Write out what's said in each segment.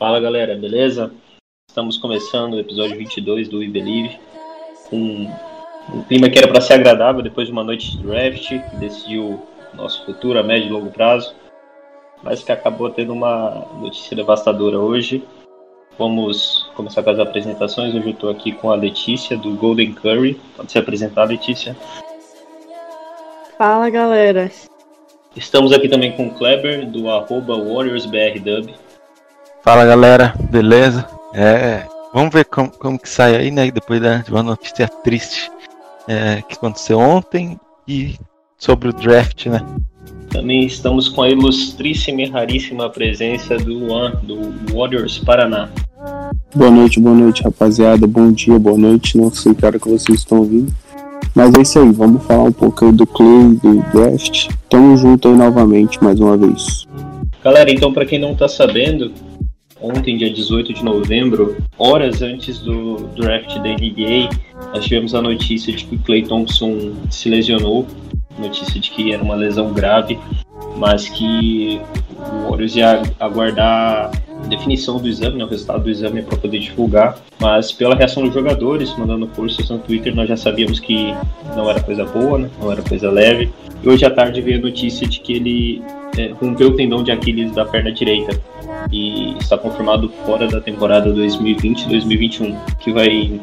Fala galera, beleza? Estamos começando o episódio 22 do We Believe com um clima que era para ser agradável depois de uma noite de draft que decidiu nosso futuro a médio e longo prazo, mas que acabou tendo uma notícia devastadora hoje. Vamos começar com as apresentações. Hoje eu estou aqui com a Letícia do Golden Curry. Pode se apresentar, Letícia. Fala galera, Estamos aqui também com o Kleber do arroba WarriorsBRDub. Fala galera, beleza? É, vamos ver como, como que sai aí, né? Depois da, de uma notícia triste é, que aconteceu ontem e sobre o draft, né? Também estamos com a ilustríssima e raríssima presença do Juan, do Warriors Paraná. Boa noite, boa noite, rapaziada. Bom dia, boa noite. Não sei que hora que vocês estão ouvindo. Mas é isso aí, vamos falar um pouco aí do Clay, do draft. Tamo junto aí novamente, mais uma vez. Galera, então para quem não tá sabendo, ontem, dia 18 de novembro, horas antes do draft da NBA, nós tivemos a notícia de que o Clay Thompson se lesionou, notícia de que era uma lesão grave, mas que o Warriors ia aguardar a definição do exame, né, o resultado do exame para poder divulgar, mas pela reação dos jogadores, mandando forças no Twitter, nós já sabíamos que não era coisa boa, né, não era coisa leve, e hoje à tarde veio a notícia de que ele é, rompeu o tendão de Aquiles da perna direita e está confirmado fora da temporada 2020-2021, que vai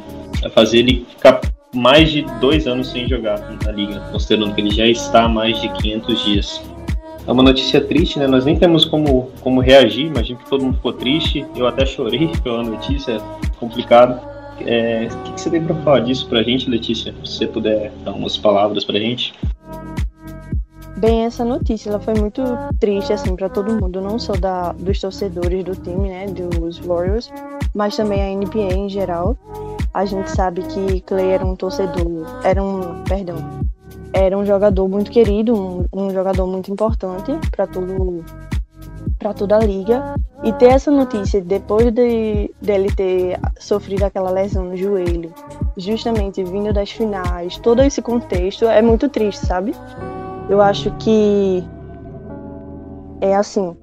fazer ele ficar mais de dois anos sem jogar na liga, considerando que ele já está há mais de 500 dias. É uma notícia triste, né? Nós nem temos como, como reagir, imagino que todo mundo ficou triste, eu até chorei pela notícia, complicado. É, o que, que você tem para falar disso pra gente, Letícia? Se você puder dar umas palavras pra gente. Bem essa notícia, ela foi muito triste assim para todo mundo, não só da, dos torcedores do time, né, dos Warriors, mas também a NBA em geral. A gente sabe que Clay era um torcedor, era um, perdão, era um jogador muito querido, um, um jogador muito importante para todo para toda a liga e ter essa notícia depois de dele ter sofrido aquela lesão no joelho, justamente vindo das finais, todo esse contexto é muito triste, sabe? Eu acho que é assim.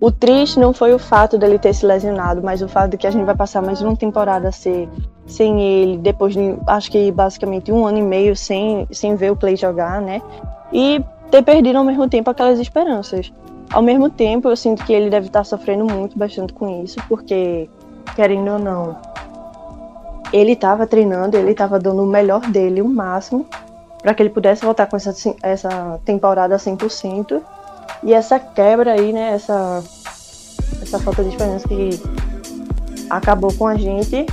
O triste não foi o fato dele ter se lesionado, mas o fato de que a gente vai passar mais uma temporada sem, sem ele, depois de acho que basicamente um ano e meio sem, sem ver o Clay jogar, né? E ter perdido ao mesmo tempo aquelas esperanças. Ao mesmo tempo, eu sinto que ele deve estar sofrendo muito, bastante com isso, porque, querendo ou não, ele estava treinando, ele estava dando o melhor dele, o máximo, para que ele pudesse voltar com essa, essa temporada 100%. E essa quebra aí, né, essa, essa falta de esperança que acabou com a gente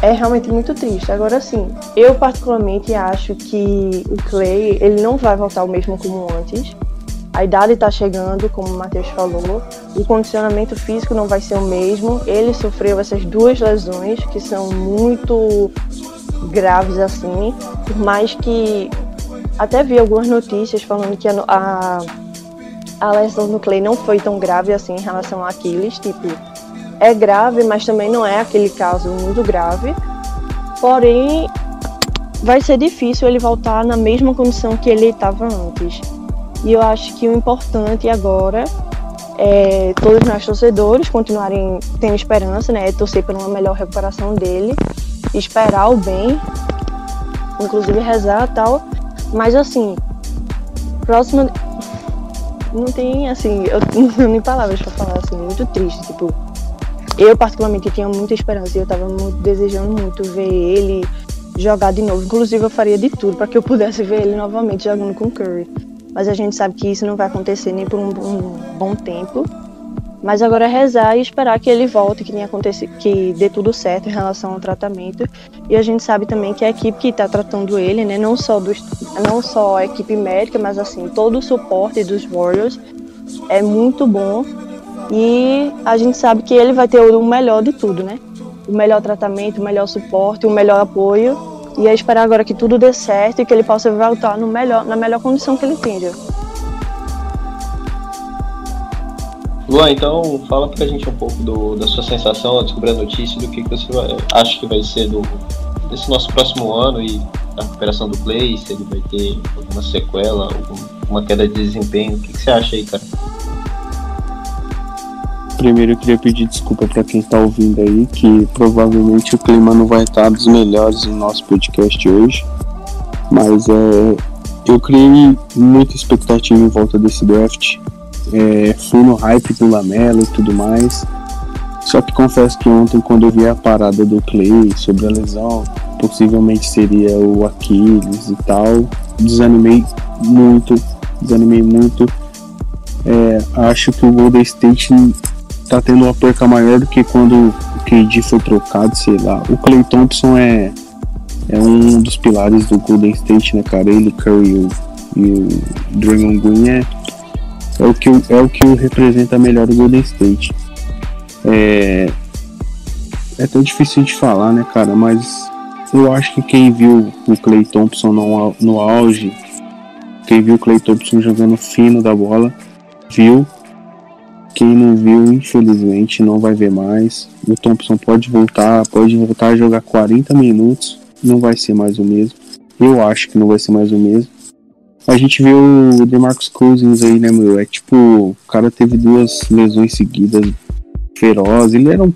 é realmente muito triste. Agora sim, eu particularmente acho que o Clay, ele não vai voltar o mesmo como antes. A idade está chegando, como o Matheus falou, o condicionamento físico não vai ser o mesmo. Ele sofreu essas duas lesões que são muito graves assim, por mais que até vi algumas notícias falando que a, a, a lesão do Clay não foi tão grave assim em relação a Aquiles, tipo, é grave, mas também não é aquele caso muito grave. Porém, vai ser difícil ele voltar na mesma condição que ele estava antes. E eu acho que o importante agora é todos nós torcedores continuarem tendo esperança, né? Torcer por uma melhor recuperação dele, esperar o bem, inclusive rezar tal. Mas assim, próximo. Não tem assim, eu não tenho nem palavras pra falar assim, muito triste. Tipo, eu particularmente tinha muita esperança e eu tava muito, desejando muito ver ele jogar de novo. Inclusive eu faria de tudo para que eu pudesse ver ele novamente jogando com Curry mas a gente sabe que isso não vai acontecer nem por um, um bom tempo. Mas agora é rezar e esperar que ele volte, que nem acontece, que dê tudo certo em relação ao tratamento. E a gente sabe também que a equipe que está tratando ele, né, não só dos, não só a equipe médica, mas assim todo o suporte dos Warriors é muito bom. E a gente sabe que ele vai ter o melhor de tudo, né? O melhor tratamento, o melhor suporte, o melhor apoio. E é esperar agora que tudo dê certo e que ele possa voltar no melhor, na melhor condição que ele tenha. Luan, então fala pra gente um pouco do, da sua sensação ao descobrir a notícia do que, que você vai, acha que vai ser do, desse nosso próximo ano e a recuperação do Play, se ele vai ter alguma sequela, alguma queda de desempenho. O que, que você acha aí, cara? Primeiro eu queria pedir desculpa para quem está ouvindo aí, que provavelmente o clima não vai estar dos melhores no nosso podcast hoje. Mas é, eu criei muita expectativa em volta desse draft é, fui no hype do Lamelo e tudo mais. Só que confesso que ontem, quando eu vi a parada do Clay sobre a lesão, possivelmente seria o Aquiles e tal, desanimei muito. Desanimei muito. É, acho que o Golden State tá tendo uma perca maior do que quando o KD foi trocado, sei lá. O Clay Thompson é, é um dos pilares do Golden State, né, cara? Ele, Curry e o, e o Draymond Green é é o que, é o que representa melhor o Golden State. É, é tão difícil de falar, né, cara? Mas eu acho que quem viu o Clay Thompson no, no auge, quem viu o Clay Thompson jogando fino da bola, viu. Quem não viu, infelizmente, não vai ver mais. O Thompson pode voltar, pode voltar a jogar 40 minutos, não vai ser mais o mesmo. Eu acho que não vai ser mais o mesmo. A gente viu o DeMarcus Cousins aí, né, meu? É tipo, o cara teve duas lesões seguidas ferozes. Ele era um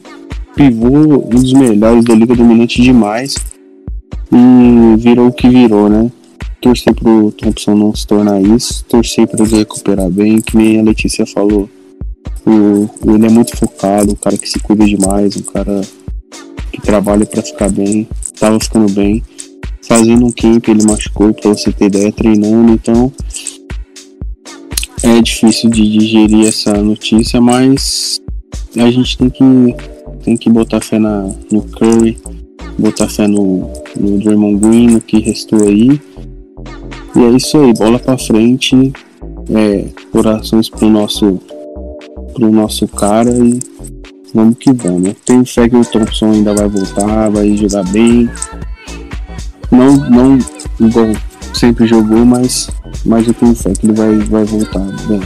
pivô, um dos melhores da Liga Dominante demais. E virou o que virou, né? Torcer pro Thompson não se tornar isso. Torcer pra ele recuperar bem, que nem a Letícia falou. O, ele é muito focado, um cara que se cuida demais, um cara que trabalha para ficar bem. Tava ficando bem fazendo um camp, ele machucou, pra você ter ideia, treinando, então é difícil de digerir essa notícia, mas a gente tem que, tem que botar fé na, no Curry, botar fé no, no Draymond Green, no que restou aí. E é isso aí, bola pra frente, é, corações pro nosso, pro nosso cara e vamos que vamos. Tenho fé que o Thompson ainda vai voltar, vai jogar bem, não, não igual sempre jogou, mas, mas eu tenho fé que ele vai, vai voltar bem.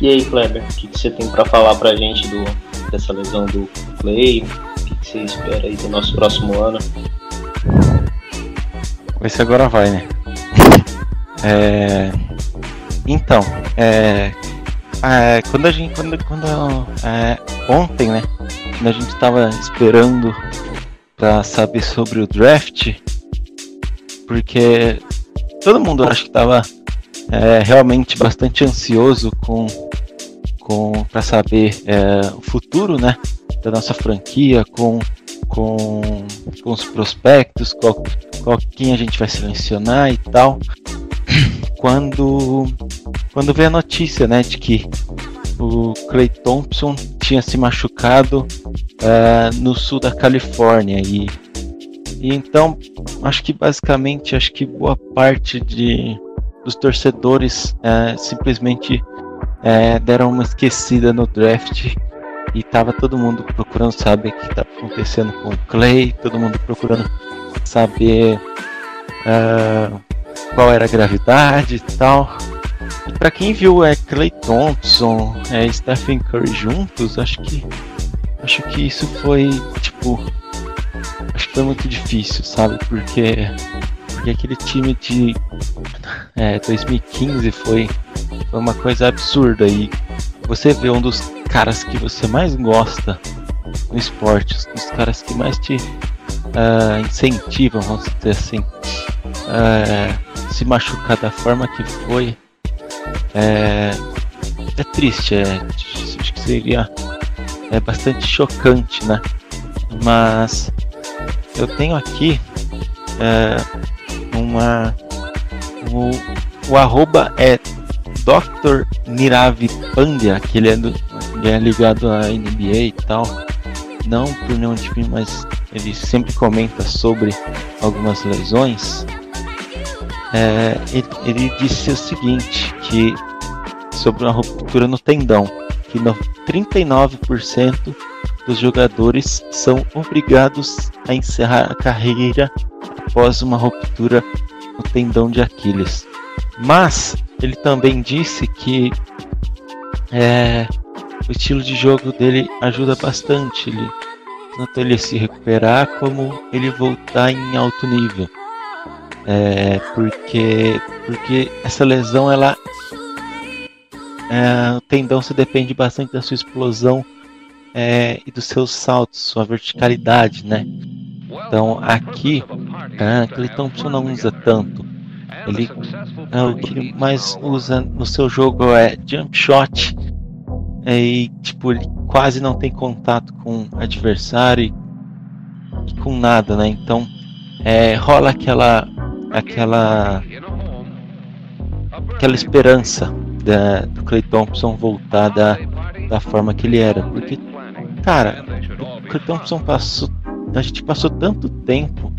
E aí, Kleber, o que, que você tem para falar pra gente do, dessa lesão do Clay? O que, que você espera aí do nosso próximo ano? Esse agora vai, né? É... Então, é... é... quando a gente, quando, quando é... ontem, né? Quando a gente estava esperando para saber sobre o draft, porque todo mundo acho que estava é, realmente bastante ansioso com, com para saber é, o futuro, né, da nossa franquia, com, com, com os prospectos, qual, qual quem a gente vai selecionar e tal. Quando quando veio a notícia, né, de que o Clay Thompson tinha se machucado uh, no sul da Califórnia e, e então acho que basicamente acho que boa parte de dos torcedores uh, simplesmente uh, deram uma esquecida no draft e tava todo mundo procurando saber o que estava acontecendo com o Clay, todo mundo procurando saber qual era a gravidade e tal. Para quem viu é Clay Thompson, é Stephen Curry juntos, acho que acho que isso foi tipo acho que foi muito difícil, sabe? Porque porque aquele time de é, 2015 foi, foi uma coisa absurda e você vê um dos caras que você mais gosta no esporte, um dos caras que mais te uh, incentivam, vamos dizer assim, uh, se machucar da forma que foi é, é triste, é, acho que seria é bastante chocante, né? Mas eu tenho aqui é, uma o, o arroba é Dr. Niravi Pandya, que ele é do, ele é ligado à NBA e tal. Não por nenhum time, mas ele sempre comenta sobre algumas lesões. É, ele, ele, disse o seguinte, que sobre uma ruptura no tendão, que no 39% dos jogadores são obrigados a encerrar a carreira após uma ruptura no tendão de Aquiles. Mas ele também disse que é, o estilo de jogo dele ajuda bastante. Ele, tanto ele se recuperar como ele voltar em alto nível. É, porque, porque essa lesão ela é, o tendão se depende bastante da sua explosão é, e dos seus saltos, sua verticalidade, né? Então aqui, Clay Thompson não usa tanto. Ele é, o que mais usa no seu jogo é jump shot é, e tipo ele quase não tem contato com adversário e com nada, né? Então é, rola aquela aquela aquela esperança da, do Clay Thompson voltar da, da forma que ele era, porque cara, o Clay Thompson passou a gente passou tanto tempo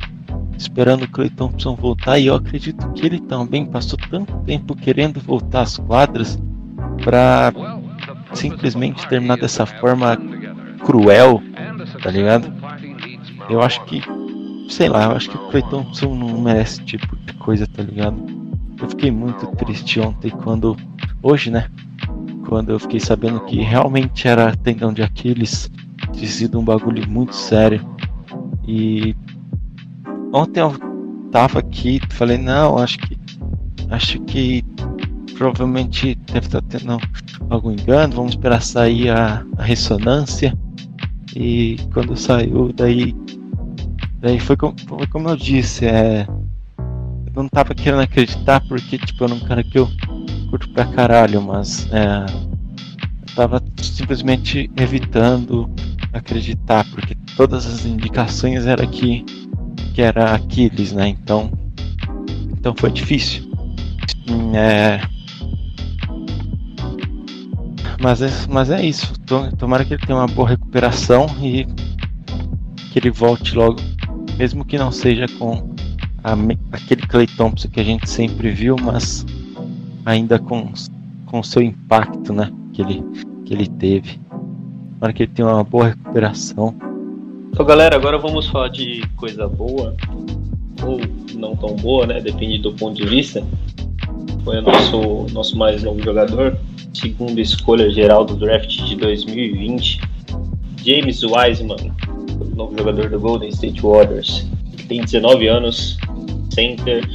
esperando o Clay Thompson voltar e eu acredito que ele também passou tanto tempo querendo voltar às quadras para simplesmente terminar dessa forma cruel, tá ligado? Eu acho que, sei lá, eu acho que o Clay Thompson não merece esse tipo de coisa, tá ligado? Eu fiquei muito triste ontem quando, hoje, né? Quando eu fiquei sabendo que realmente era tendão de Aquiles, tinha sido um bagulho muito sério. E ontem eu tava aqui, falei, não, acho que acho que provavelmente deve estar tendo algum engano, vamos esperar sair a, a ressonância. E quando saiu, daí daí foi como, foi como eu disse, é eu não tava querendo acreditar porque tipo, eu não cara que eu curto pra caralho, mas é, eu tava simplesmente evitando acreditar, porque todas as indicações era que, que era Aquiles, né? Então, então foi difícil. É... Mas, é, mas é isso. Tomara que ele tenha uma boa recuperação e que ele volte logo, mesmo que não seja com a, aquele Clay Thompson que a gente sempre viu, mas ainda com com seu impacto, né? Que ele, que ele teve. Tomara que ele tenha uma boa recuperação. Então, galera, agora vamos falar de coisa boa ou não tão boa, né? Depende do ponto de vista. Foi o nosso, nosso mais novo jogador, segunda escolha geral do draft de 2020, James Wiseman, novo jogador do Golden State Warriors. Tem 19 anos, center,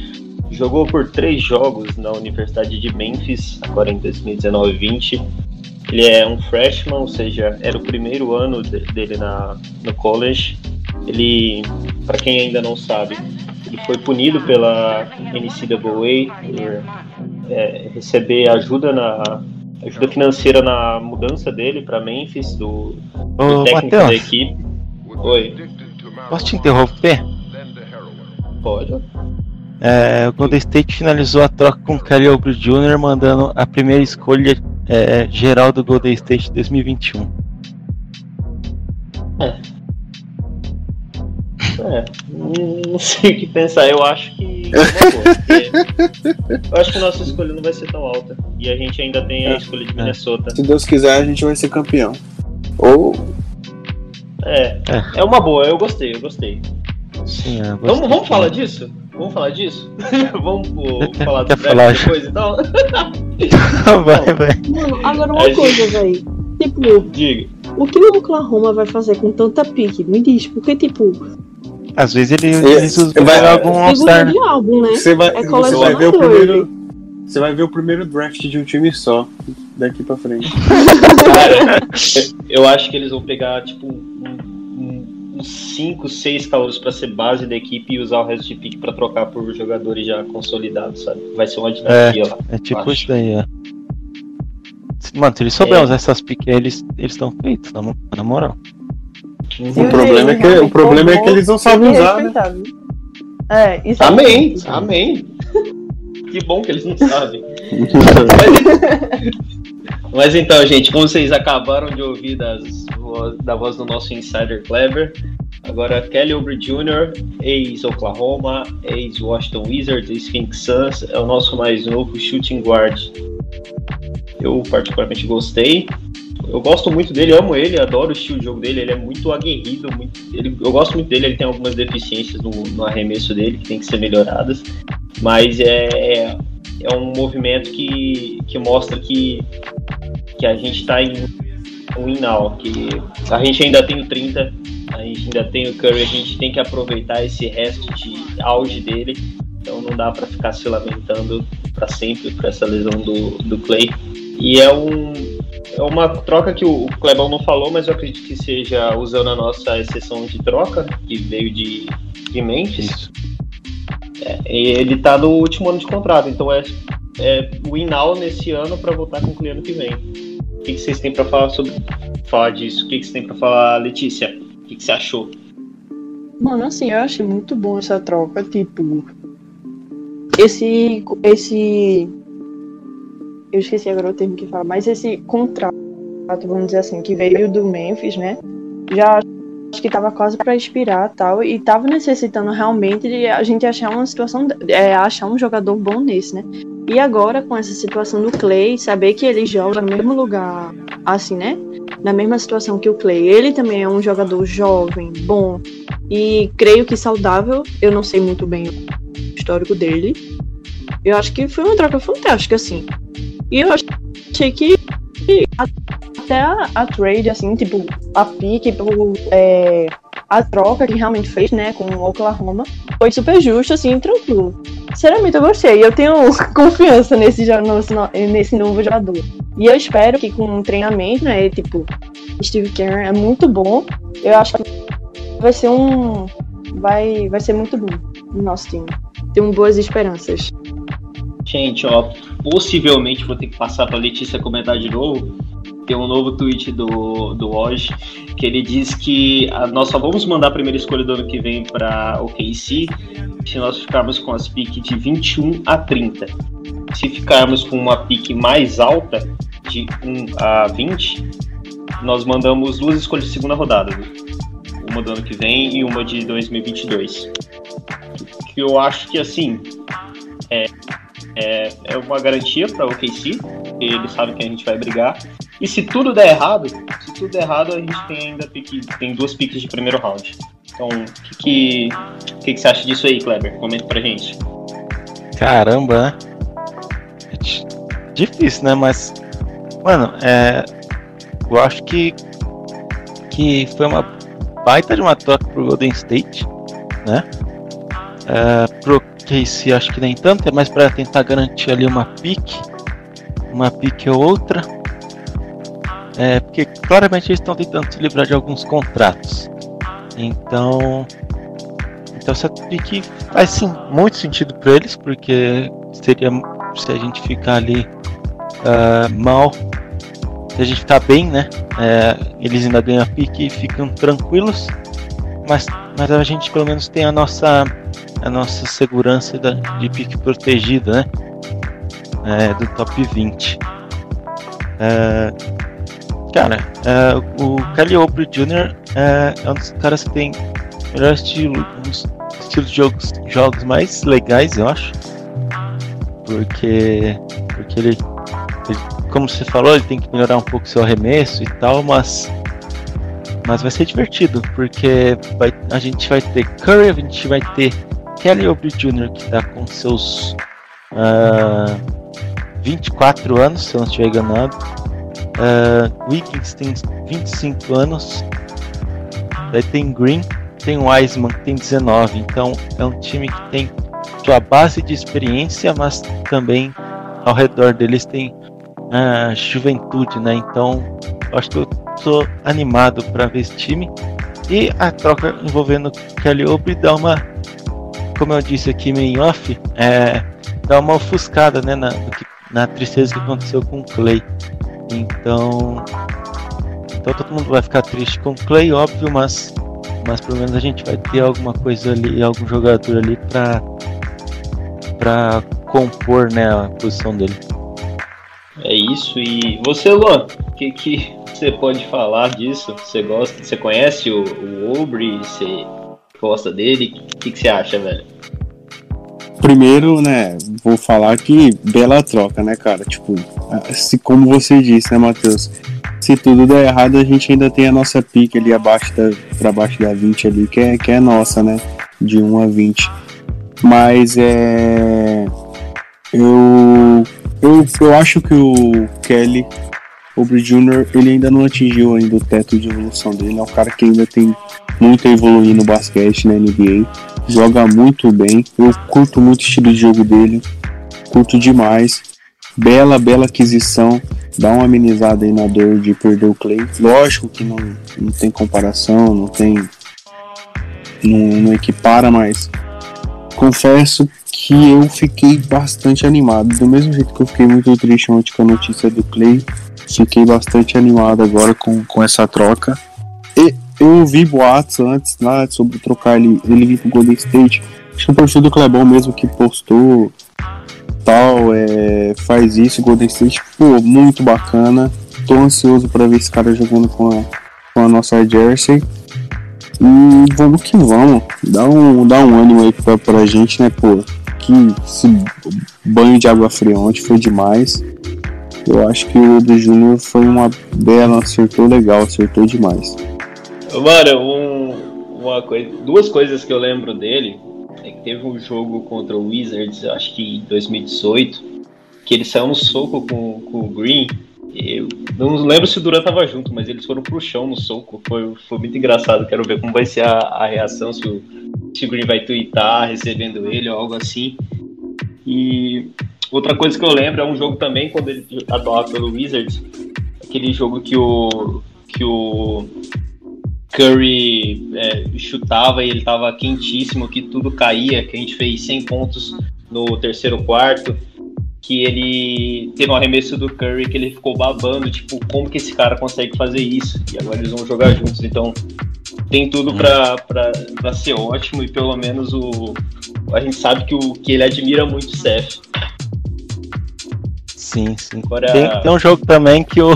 jogou por três jogos na Universidade de Memphis, agora em 2019-20 ele é um freshman, ou seja, era o primeiro ano dele na, no college. Ele, para quem ainda não sabe, ele foi punido pela NCAA por é, receber ajuda na ajuda financeira na mudança dele para Memphis do, do Ô, técnico Mateus. da equipe. Oi, Posso te interromper? pode. É, o Golden State finalizou a troca com o Kelly Oubre Jr., mandando a primeira escolha é, geral do Golden State 2021. É, não sei o que pensar. Eu acho que é uma boa, eu acho que a nossa escolha não vai ser tão alta. E a gente ainda tem a escolha de Minnesota. Se Deus quiser, a gente vai ser campeão. Ou É, é uma boa. Eu gostei, eu gostei. Sim, é, Vamos, gostei. vamos falar disso? Vamos falar disso? vamos pô, Quer- falar do falar? depois então? vai, vai. Mano, agora uma coisa, véi. Tipo, Diga. o que o Oklahoma vai fazer com tanta pique? Me diz, porque, tipo, Às vezes ele, vai- algum All-Star. segundo de álbum, né? você vai, É você vai ver o primeiro. Você vai ver o primeiro draft de um time só. Daqui pra frente. Cara, eu acho que eles vão pegar, tipo, 5, 6 calouros pra ser base da equipe e usar o resto de pique pra trocar por jogadores já consolidados, sabe? Vai ser uma dinastia lá. É tipo acho. isso daí, ó. Mano, se eles souberem É. usar essas piques, eles estão feitos, na, na moral. O problema é que, o problema é que eles não sabem usar, né? É, isso Amém, amém. Que bom que eles não sabem. Mas então, gente, como vocês acabaram de ouvir das, da voz do nosso insider Clever, agora Kelly Oubre Jr., ex-Oklahoma, ex-Washington Wizards, ex-Phoenix Suns, é o nosso mais novo shooting guard. Eu particularmente gostei. Eu gosto muito dele, amo ele, adoro o estilo de jogo dele, ele é muito aguerrido, muito, ele, eu gosto muito dele, ele tem algumas deficiências no, no arremesso dele que tem que ser melhoradas, mas é, é um movimento que, que mostra que, que a gente está em um now, que a gente ainda tem o 30, a gente ainda tem o Curry, a gente tem que aproveitar esse resto de auge dele, então não dá para ficar se lamentando para sempre por essa lesão do, do Clay. E é um, é uma troca que o Clebão não falou, mas eu acredito que seja usando a nossa exceção de troca, que veio de, de Memphis. É, ele tá no último ano de contrato, então é, é win now nesse ano para voltar com o ano que vem. O que, que vocês têm para falar sobre falar disso? O que, que vocês têm para falar, Letícia? O que, que você achou? Mano, assim, eu achei muito bom essa troca, tipo. Esse. Esse eu esqueci agora o termo que fala, mas esse contrato, vamos dizer assim, que veio do Memphis, né? Já que estava quase para expirar tal, e estava necessitando realmente de a gente achar uma situação, é, achar um jogador bom nesse, né? E agora com essa situação do Clay, saber que ele joga no mesmo lugar, assim, né? Na mesma situação que o Clay, ele também é um jogador jovem, bom e creio que saudável. Eu não sei muito bem o histórico dele. Eu acho que foi uma troca fantástica, assim. E eu achei que até a, a trade, assim, tipo, a pique, tipo, é, a troca que realmente fez, né, com o Oklahoma, foi super justo, assim, tranquilo. Sinceramente, eu gostei. Eu tenho confiança nesse, nesse novo jogador. E eu espero que com o treinamento, né, tipo, Steve Kerr é muito bom. Eu acho que vai ser um. Vai, vai ser muito bom no nosso time. Tenho boas esperanças. Gente, ó, possivelmente vou ter que passar para Letícia comentar de novo. Tem um novo tweet do, do Woj que ele diz que a, nós só vamos mandar a primeira escolha do ano que vem para o KC se nós ficarmos com as piques de 21 a 30. Se ficarmos com uma pique mais alta, de 1 a 20, nós mandamos duas escolhas de segunda rodada. Uma do ano que vem e uma de 2022. Que eu acho que, assim, é, é, é uma garantia para o OKC, porque eles sabem que a gente vai brigar. E se tudo der errado, se tudo der errado, a gente tem ainda pique, tem duas piques de primeiro round. Então, o que, que, que, que, você acha disso aí, Kleber? Comenta pra gente. Caramba, né? Difícil, né? Mas, mano, é, eu acho que, que foi uma baita de uma troca pro Golden State, né? É, pro Casey acho que nem tanto, é mais para tentar garantir ali uma pique, uma pique ou outra. É, porque claramente eles estão tentando se livrar de alguns contratos. Então, então essa pique faz sim muito sentido para eles, porque seria se a gente ficar ali uh, mal, se a gente ficar bem, né? É, eles ainda ganham a pique e ficam tranquilos, mas, mas a gente pelo menos tem a nossa a nossa segurança da, de pique protegida, né? É, do top 20. É, cara, é, o Oubre Jr. É, é, um dos caras que tem melhor estilo, um dos estilos de jogos, jogos mais legais, eu acho. Porque, porque ele, ele, como você falou, ele tem que melhorar um pouco seu arremesso e tal, mas mas vai ser divertido, porque vai, a gente vai ter Curry, a gente vai ter Kelly Oubre Jr., que está com seus uh, ah, 24 anos, se eu não estiver enganado. Uh, Wiggins tem 25 anos. Daí tem Green, tem Wiseman, que tem 19. Então é um time que tem sua base de experiência, mas também ao redor deles tem uh, juventude, né? Então acho que eu estou animado para ver esse time. E a troca envolvendo Kelly Oubre dá uma como eu disse aqui meio off, é, dá uma ofuscada né, na, na tristeza que aconteceu com o Clay. Então, então todo mundo vai ficar triste com o Clay, óbvio, mas, mas pelo menos a gente vai ter alguma coisa ali, algum jogador ali para para compor né, a posição dele. É isso. E você, Luan, o que, que você pode falar disso? Você gosta, você conhece o, o Aubrey? Você gosta dele? O que, que você acha, velho? Primeiro, né, vou falar que bela troca, né, cara? Tipo, se como você disse, né, Matheus? Se tudo der errado, a gente ainda tem a nossa pique ali abaixo da, pra baixo da 20 ali, que é, que é nossa, né? De 1 a 20. Mas é. Eu, eu, eu acho que o Kelly, o Jr., ele ainda não atingiu ainda o teto de evolução dele. É um cara que ainda tem muito a evoluir no basquete, na NBA. Joga muito bem. Eu curto muito o estilo de jogo dele. Curto demais. Bela, bela aquisição. Dá uma amenizada aí na dor de perder o Clay. Lógico que não, não tem comparação, não tem. Não, não equipara, mas confesso que eu fiquei bastante animado. Do mesmo jeito que eu fiquei muito triste ontem com a notícia do Clay, fiquei bastante animado agora com, com essa troca. Eu ouvi boatos antes lá sobre trocar ele, ele vir pro Golden State. Acho que o perfil do Clebão mesmo que postou tal, é, faz isso, Golden State, pô, muito bacana. Tô ansioso para ver esse cara jogando com a, com a nossa Jersey. E vamos que vamos. Dá um, dá um ânimo aí pra, pra gente, né, pô? Que esse banho de água fria ontem foi demais. Eu acho que o do Júnior foi uma bela, acertou legal, acertou demais. Mano, um, uma coisa, duas coisas que eu lembro dele é que teve um jogo contra o Wizards, acho que em 2018, que ele saiu no soco com, com o Green. Eu não lembro se o Duran tava junto, mas eles foram pro chão no soco. Foi, foi muito engraçado. Quero ver como vai ser a, a reação, se o, se o Green vai twittar recebendo ele ou algo assim. E outra coisa que eu lembro é um jogo também, quando ele atuava pelo Wizards, aquele jogo que o, que o Curry é, chutava e ele estava quentíssimo, que tudo caía, que a gente fez 100 pontos no terceiro quarto, que ele teve um arremesso do Curry que ele ficou babando, tipo, como que esse cara consegue fazer isso? E agora eles vão jogar juntos, então tem tudo para ser ótimo e pelo menos o a gente sabe que, o, que ele admira muito o Seth. Sim, sim. Agora... Tem, tem um jogo também que o.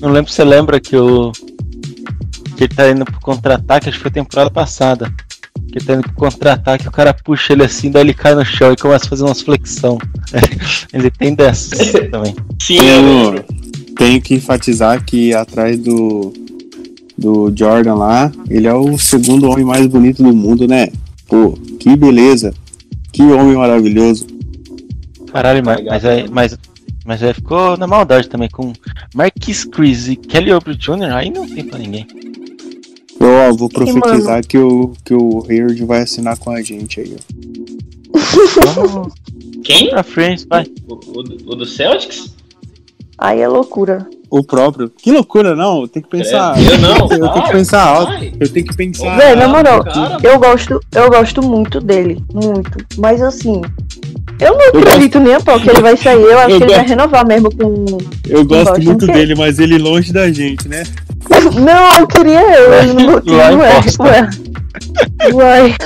Não lembro se você lembra que o que ele tá indo pro contra-ataque, acho que foi temporada passada. Que ele tá indo pro contra-ataque, o cara puxa ele assim, daí ele cai no chão e começa a fazer umas flexão. ele tem dessas também. Sim, eu tenho que enfatizar que atrás do, do Jordan lá, ele é o segundo homem mais bonito do mundo, né? Pô, que beleza. Que homem maravilhoso. Caralho, mas, mas, aí, mas, mas aí ficou na maldade também com Marquis Chris e Kelly Oubre Jr. Aí não tem pra ninguém. Eu vou profetizar que o, que o vai assinar com a gente aí. Quem? Pra frente, vai. O, o, o do Celtics? Aí é loucura. O próprio. Que loucura, não. Tem que pensar. É, eu não. Eu tenho que pensar alto. Eu tenho que pensar. Véi, na moral, eu gosto, eu gosto muito dele. Muito. Mas assim. Eu não acredito nem a pau que ele vai sair. Eu acho eu que ele vai renovar mesmo com. Eu gosto muito dele, mas ele longe da gente, né? Não, eu queria eu, ele não botou, ué, ué.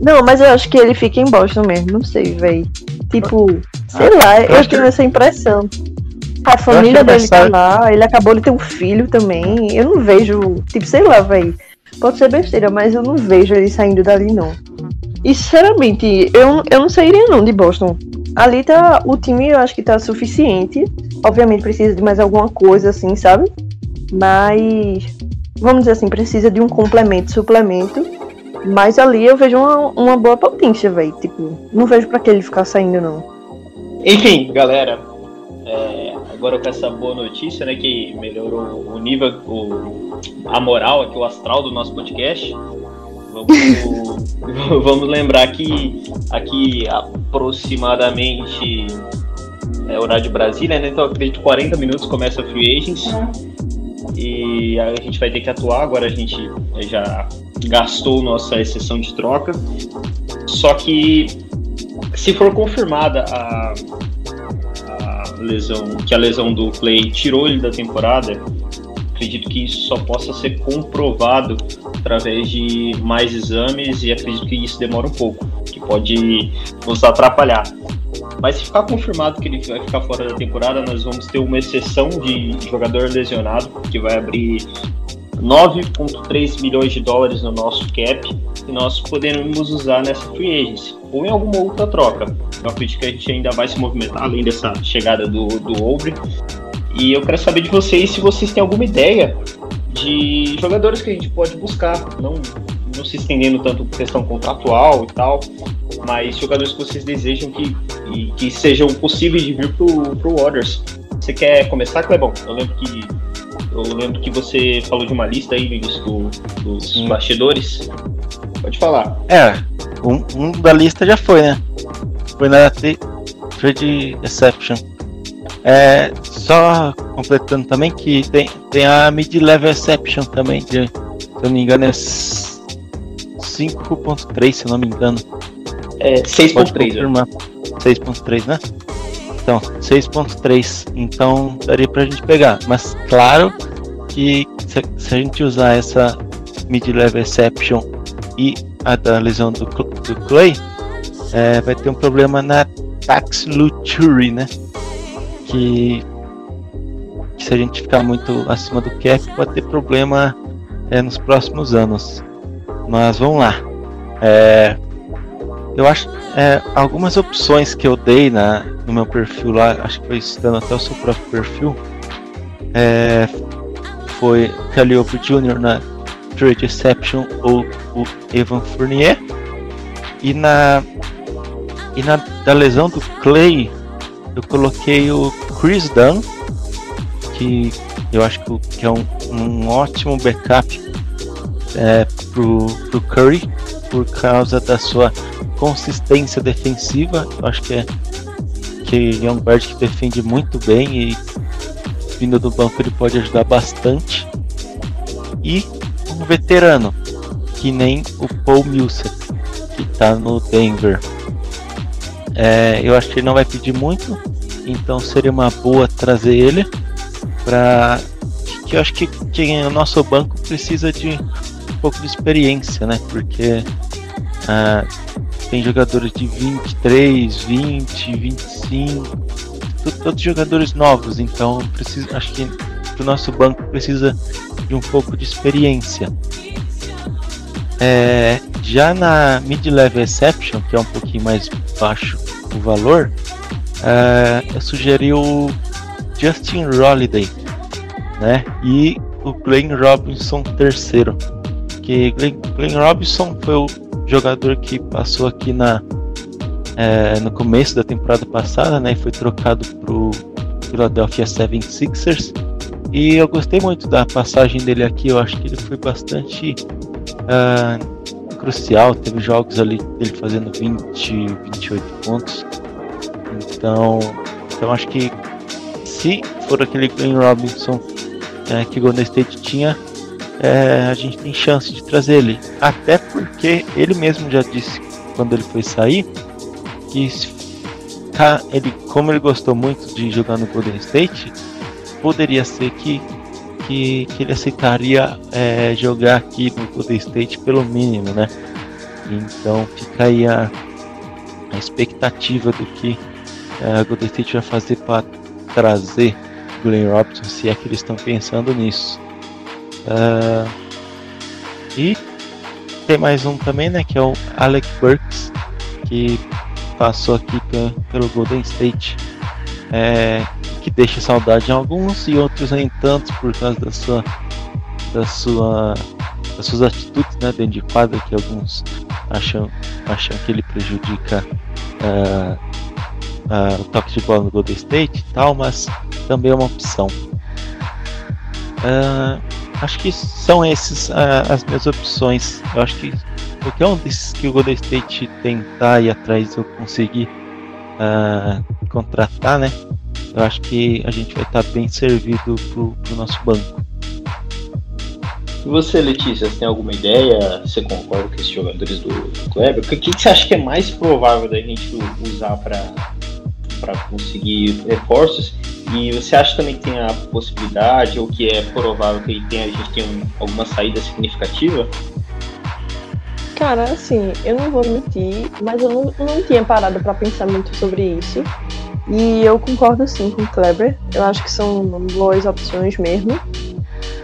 Não, mas eu acho que ele fica em Boston mesmo, não sei, velho. Tipo, sei lá, eu, eu tenho que... essa impressão. A família dele tá lá, ele acabou de ter um filho também. Eu não vejo, tipo, sei lá, velho. Pode ser besteira, mas eu não vejo ele saindo dali, não. E sinceramente, eu, eu não sairia não de Boston. Ali tá. O time eu acho que tá suficiente. Obviamente precisa de mais alguma coisa, assim, sabe? Mas, vamos dizer assim, precisa de um complemento, suplemento. Mas ali eu vejo uma, uma boa potência, velho. Tipo, não vejo para que ele ficar saindo, não. Enfim, galera. É, agora com essa boa notícia, né? Que melhorou o nível, o, a moral aqui, o astral do nosso podcast. Vamos, lembrar que aqui aproximadamente é horário de Brasília, né? Então acredito que 40 minutos começa a Free Agents e a gente vai ter que atuar. Agora a gente já gastou nossa exceção de troca. Só que se for confirmada a, a lesão, que a lesão do Clay tirou ele da temporada, acredito que isso só possa ser comprovado através de mais exames e acredito que isso demora um pouco, que pode nos atrapalhar. Mas se ficar confirmado que ele vai ficar fora da temporada, nós vamos ter uma exceção de jogador lesionado, que vai abrir 9,3 milhões de dólares no nosso cap e nós poderemos usar nessa free agency ou em alguma outra troca. Eu acredito que a gente ainda vai se movimentar além dessa chegada do, do Obre. E eu quero saber de vocês se vocês têm alguma ideia de jogadores que a gente pode buscar, não, não se estendendo tanto por questão contratual e tal, mas jogadores que vocês desejam que, que sejam possíveis de vir pro, pro Warriors. Você quer começar, Clebão? Eu lembro que eu lembro que você falou de uma lista aí no início do, dos Sim. bastidores. Pode falar. É, um, um, da lista já foi, né? Foi na Trade Exception. É, só completando também que tem, tem a Mid-Level Exception também, de, se eu não me engano é 5.3, se não me engano. É 6.3. 6.3, né? Então, 6.3. Então daria pra gente pegar. Mas claro que se, se a gente usar essa Mid-Level Exception e a da lesão do, do Clay, é, vai ter um problema na Tax Luxury, né? Que, que, se a gente ficar muito acima do cap, pode ter problema é, nos próximos anos. Mas vamos lá. É, eu acho é, algumas opções que eu dei na, no meu perfil lá, acho que foi citando até o seu próprio perfil. É, foi Calliope Jr. na Trade Exception ou o Evan Fournier. E na e na da lesão do Clay, eu coloquei o Chris Dunn, que eu acho que é um, um ótimo backup é, pro, pro Curry por causa da sua consistência defensiva. Eu acho que é que é um guard que defende muito bem e vindo do banco ele pode ajudar bastante. E um veterano, que nem o Paul Millsap, que está no Denver. É, eu acho que ele não vai pedir muito, então seria uma boa trazer ele para que eu acho que, que o nosso banco precisa de pouco de experiência, né? Porque ah, tem jogadores de 23, 20, 25, todos jogadores novos, então preciso, acho que o nosso banco precisa de um pouco de experiência. É, já na Mid-Level Exception, que é um pouquinho mais baixo o valor, é, eu sugeri o Justin Holiday né? e o Glenn Robinson terceiro. Que Glenn, Glenn Robinson foi o jogador que passou aqui na é, no começo da temporada passada, né? E foi trocado pro Philadelphia 76ers. E eu gostei muito da passagem dele aqui. Eu acho que ele foi bastante uh, crucial. Teve jogos ali dele fazendo 20, 28 pontos. Então, então acho que se for aquele Glenn Robinson é, que o Golden State tinha, é, a gente tem chance de trazer ele. Até porque ele mesmo já disse quando ele foi sair que ele, como ele gostou muito de jogar no Golden State, poderia ser que, que, que ele aceitaria é, jogar aqui no Golden State pelo mínimo, né? Então fica aí a, a expectativa do que é, a Golden State vai fazer para trazer Glenn Robinson, se é que eles estão pensando nisso. Uh, e tem mais um também, né? Que é o Alec Burks, que passou aqui pelo Golden State. É, que deixa saudade em alguns e outros nem tanto por causa da sua, da sua, das suas atitudes né, dentro de quadra que alguns acham, acham que ele prejudica uh, uh, o toque de bola no Golden State e tal, mas também é uma opção. Uh, acho que são esses as minhas opções. Eu acho que qualquer um desses que o Golden State tentar ir atrás eu conseguir contratar, né? eu acho que a gente vai estar bem servido pro, pro nosso banco. E você, Letícia, você tem alguma ideia? Você concorda com esses jogadores do, do Kleber? O que, que você acha que é mais provável da gente usar para conseguir reforços? E você acha também que tem a possibilidade, ou que é provável que tem, a gente tenha um, alguma saída significativa? Cara, assim, eu não vou mentir, mas eu não, não tinha parado para pensar muito sobre isso. E eu concordo sim com o Kleber. Eu acho que são boas opções mesmo.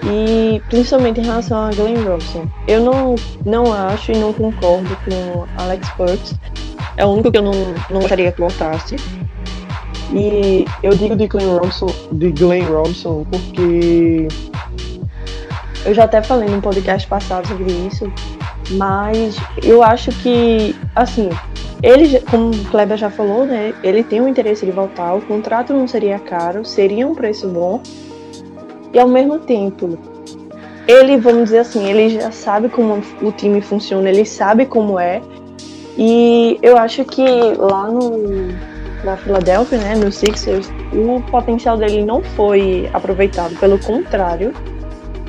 E principalmente em relação a Glenn Robson. Eu não, não acho e não concordo com Alex Burks. É o único que eu não, não gostaria que voltasse. E eu digo de Glenn Robson, de Glenn Robson porque eu já até falei no podcast passado sobre isso, mas eu acho que, assim, ele, como o Kleber já falou, né? Ele tem o interesse de voltar, o contrato não seria caro, seria um preço bom. E ao mesmo tempo, ele, vamos dizer assim, ele já sabe como o time funciona, ele sabe como é. E eu acho que lá no na Filadélfia, né, no Sixers, o potencial dele não foi aproveitado, pelo contrário,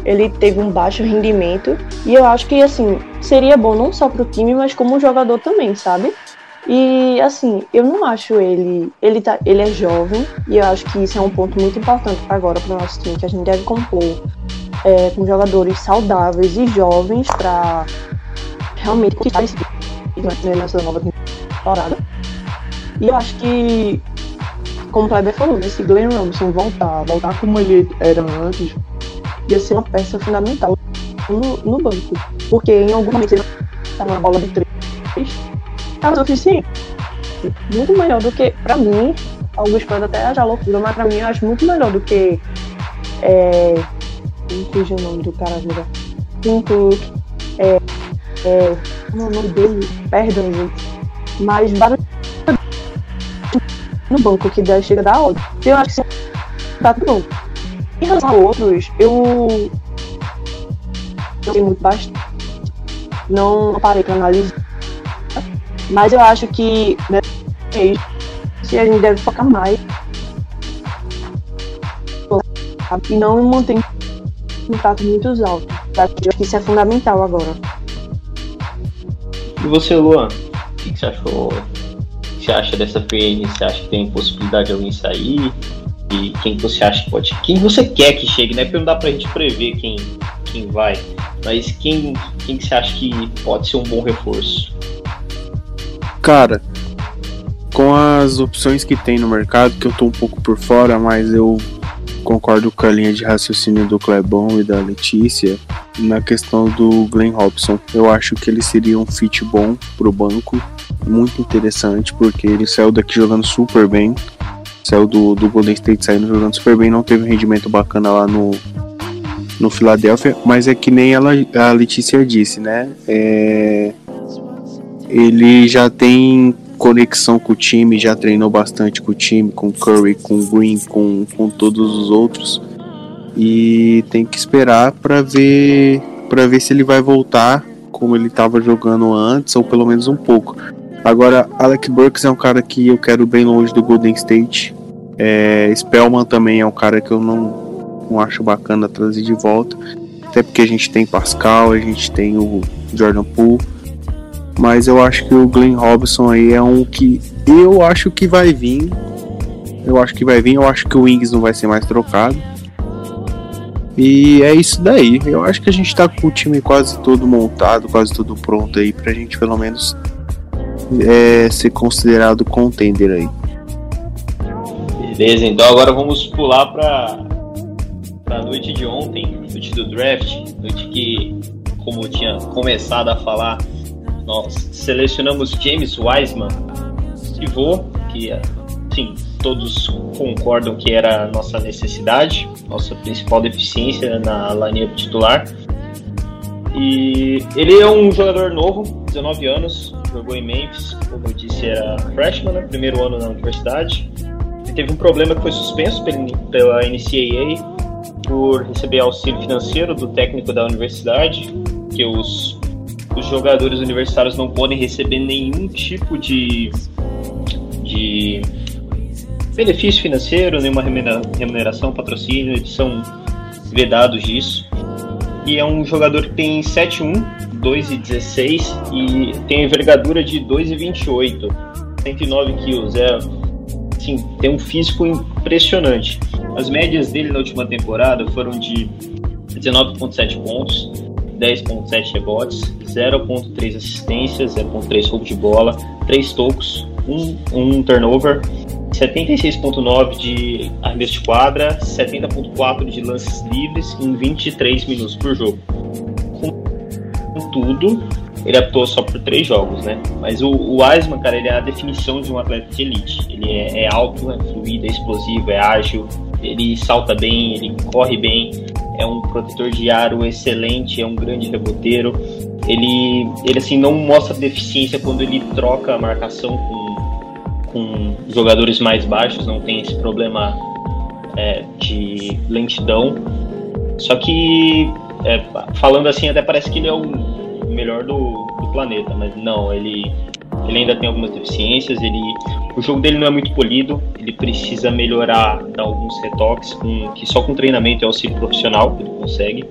ele teve um baixo rendimento e eu acho que assim seria bom não só para o time, mas como jogador também, sabe? E assim, eu não acho ele, ele tá, ele é jovem e eu acho que isso é um ponto muito importante agora para o nosso time, que a gente deve compor é, com jogadores saudáveis e jovens para realmente conquistar esse né, nessa nova temporada. E acho que, como o Kleber falou, esse Glenn Robinson voltar, voltar como ele era antes, ia ser uma peça fundamental no, no banco. Porque em algum momento ele tá uma bola de três, é o suficiente. Muito melhor do que, pra mim, alguns pode até achar loucura, mas pra mim eu acho muito melhor do que. É. Não o nome do cara agora. Tim. É. É. É o nome dele? Perdão, gente. Mas vários no banco que der, chega da hora. Eu acho que tá tudo bom. Em relação a outros, eu. Eu tenho muito bastante. Não parei pra analisar. Mas eu acho que. Né, se a gente deve focar mais. E não manter contato muito alto. Eu acho que isso é fundamental agora. E você, Luan? O que você achou? Você acha dessa PN? Você acha que tem possibilidade de alguém sair? E quem você acha que pode. Quem você quer que chegue, né? Porque não dá pra gente prever quem, quem vai. Mas quem, quem você acha que pode ser um bom reforço? Cara, com as opções que tem no mercado, que eu tô um pouco por fora, mas eu concordo com a linha de raciocínio do Clebon e da Letícia na questão do Glenn Robson. Eu acho que ele seria um fit bom pro banco, muito interessante, porque ele saiu daqui jogando super bem saiu do, do Golden State saindo jogando super bem, não teve um rendimento bacana lá no, no Philadelphia, mas é que nem ela, a Letícia disse, né? É, ele já tem conexão com o time, já treinou bastante com o time, com Curry, com Green, com, com todos os outros. E tem que esperar para ver para ver se ele vai voltar como ele estava jogando antes, ou pelo menos um pouco. Agora, Alec Burks é um cara que eu quero bem longe do Golden State. É, Spellman também é um cara que eu não, não acho bacana trazer de volta. Até porque a gente tem Pascal, a gente tem o Jordan Poole. Mas eu acho que o Glenn Robinson aí é um que eu acho que vai vir. Eu acho que vai vir. Eu acho que o Wings não vai ser mais trocado. E é isso daí. Eu acho que a gente tá com o time quase todo montado, quase tudo pronto aí pra gente pelo menos é, ser considerado contender aí. Beleza, então agora vamos pular para a noite de ontem, noite do draft, noite que, como eu tinha começado a falar, nós selecionamos James Wiseman, pivô, que sim, todos concordam que era a nossa necessidade, nossa principal deficiência na linha titular. E ele é um jogador novo, 19 anos, jogou em Memphis, como eu disse, era freshman, né? primeiro ano na universidade teve um problema que foi suspenso pela NCAA por receber auxílio financeiro do técnico da universidade, que os, os jogadores universitários não podem receber nenhum tipo de, de benefício financeiro, nenhuma remuneração, patrocínio, eles são vedados disso. E é um jogador que tem 7'1, 2,16 e tem envergadura de 2,28, 109 quilos. É assim, tem um físico impressionante. As médias dele na última temporada foram de 19,7 pontos, 10.7 rebotes, 0.3 assistências, 0.3 roubo de bola, 3 tocos, 1, 1 turnover, 76.9 de arremesso de quadra, 70.4 de lances livres em 23 minutos por jogo. Contudo, ele atuou só por três jogos, né? Mas o, o Wiseman, cara, ele é a definição de um atleta de elite. Ele é, é alto, é fluido, é explosivo, é ágil, ele salta bem, ele corre bem, é um protetor de aro excelente, é um grande reboteiro. Ele, ele assim, não mostra deficiência quando ele troca a marcação com, com jogadores mais baixos, não tem esse problema é, de lentidão. Só que, é, falando assim, até parece que ele é o melhor do, do planeta, mas não, ele ele ainda tem algumas deficiências, ele, o jogo dele não é muito polido, ele precisa melhorar, dar alguns retoques, com, que só com treinamento e auxílio profissional ele consegue.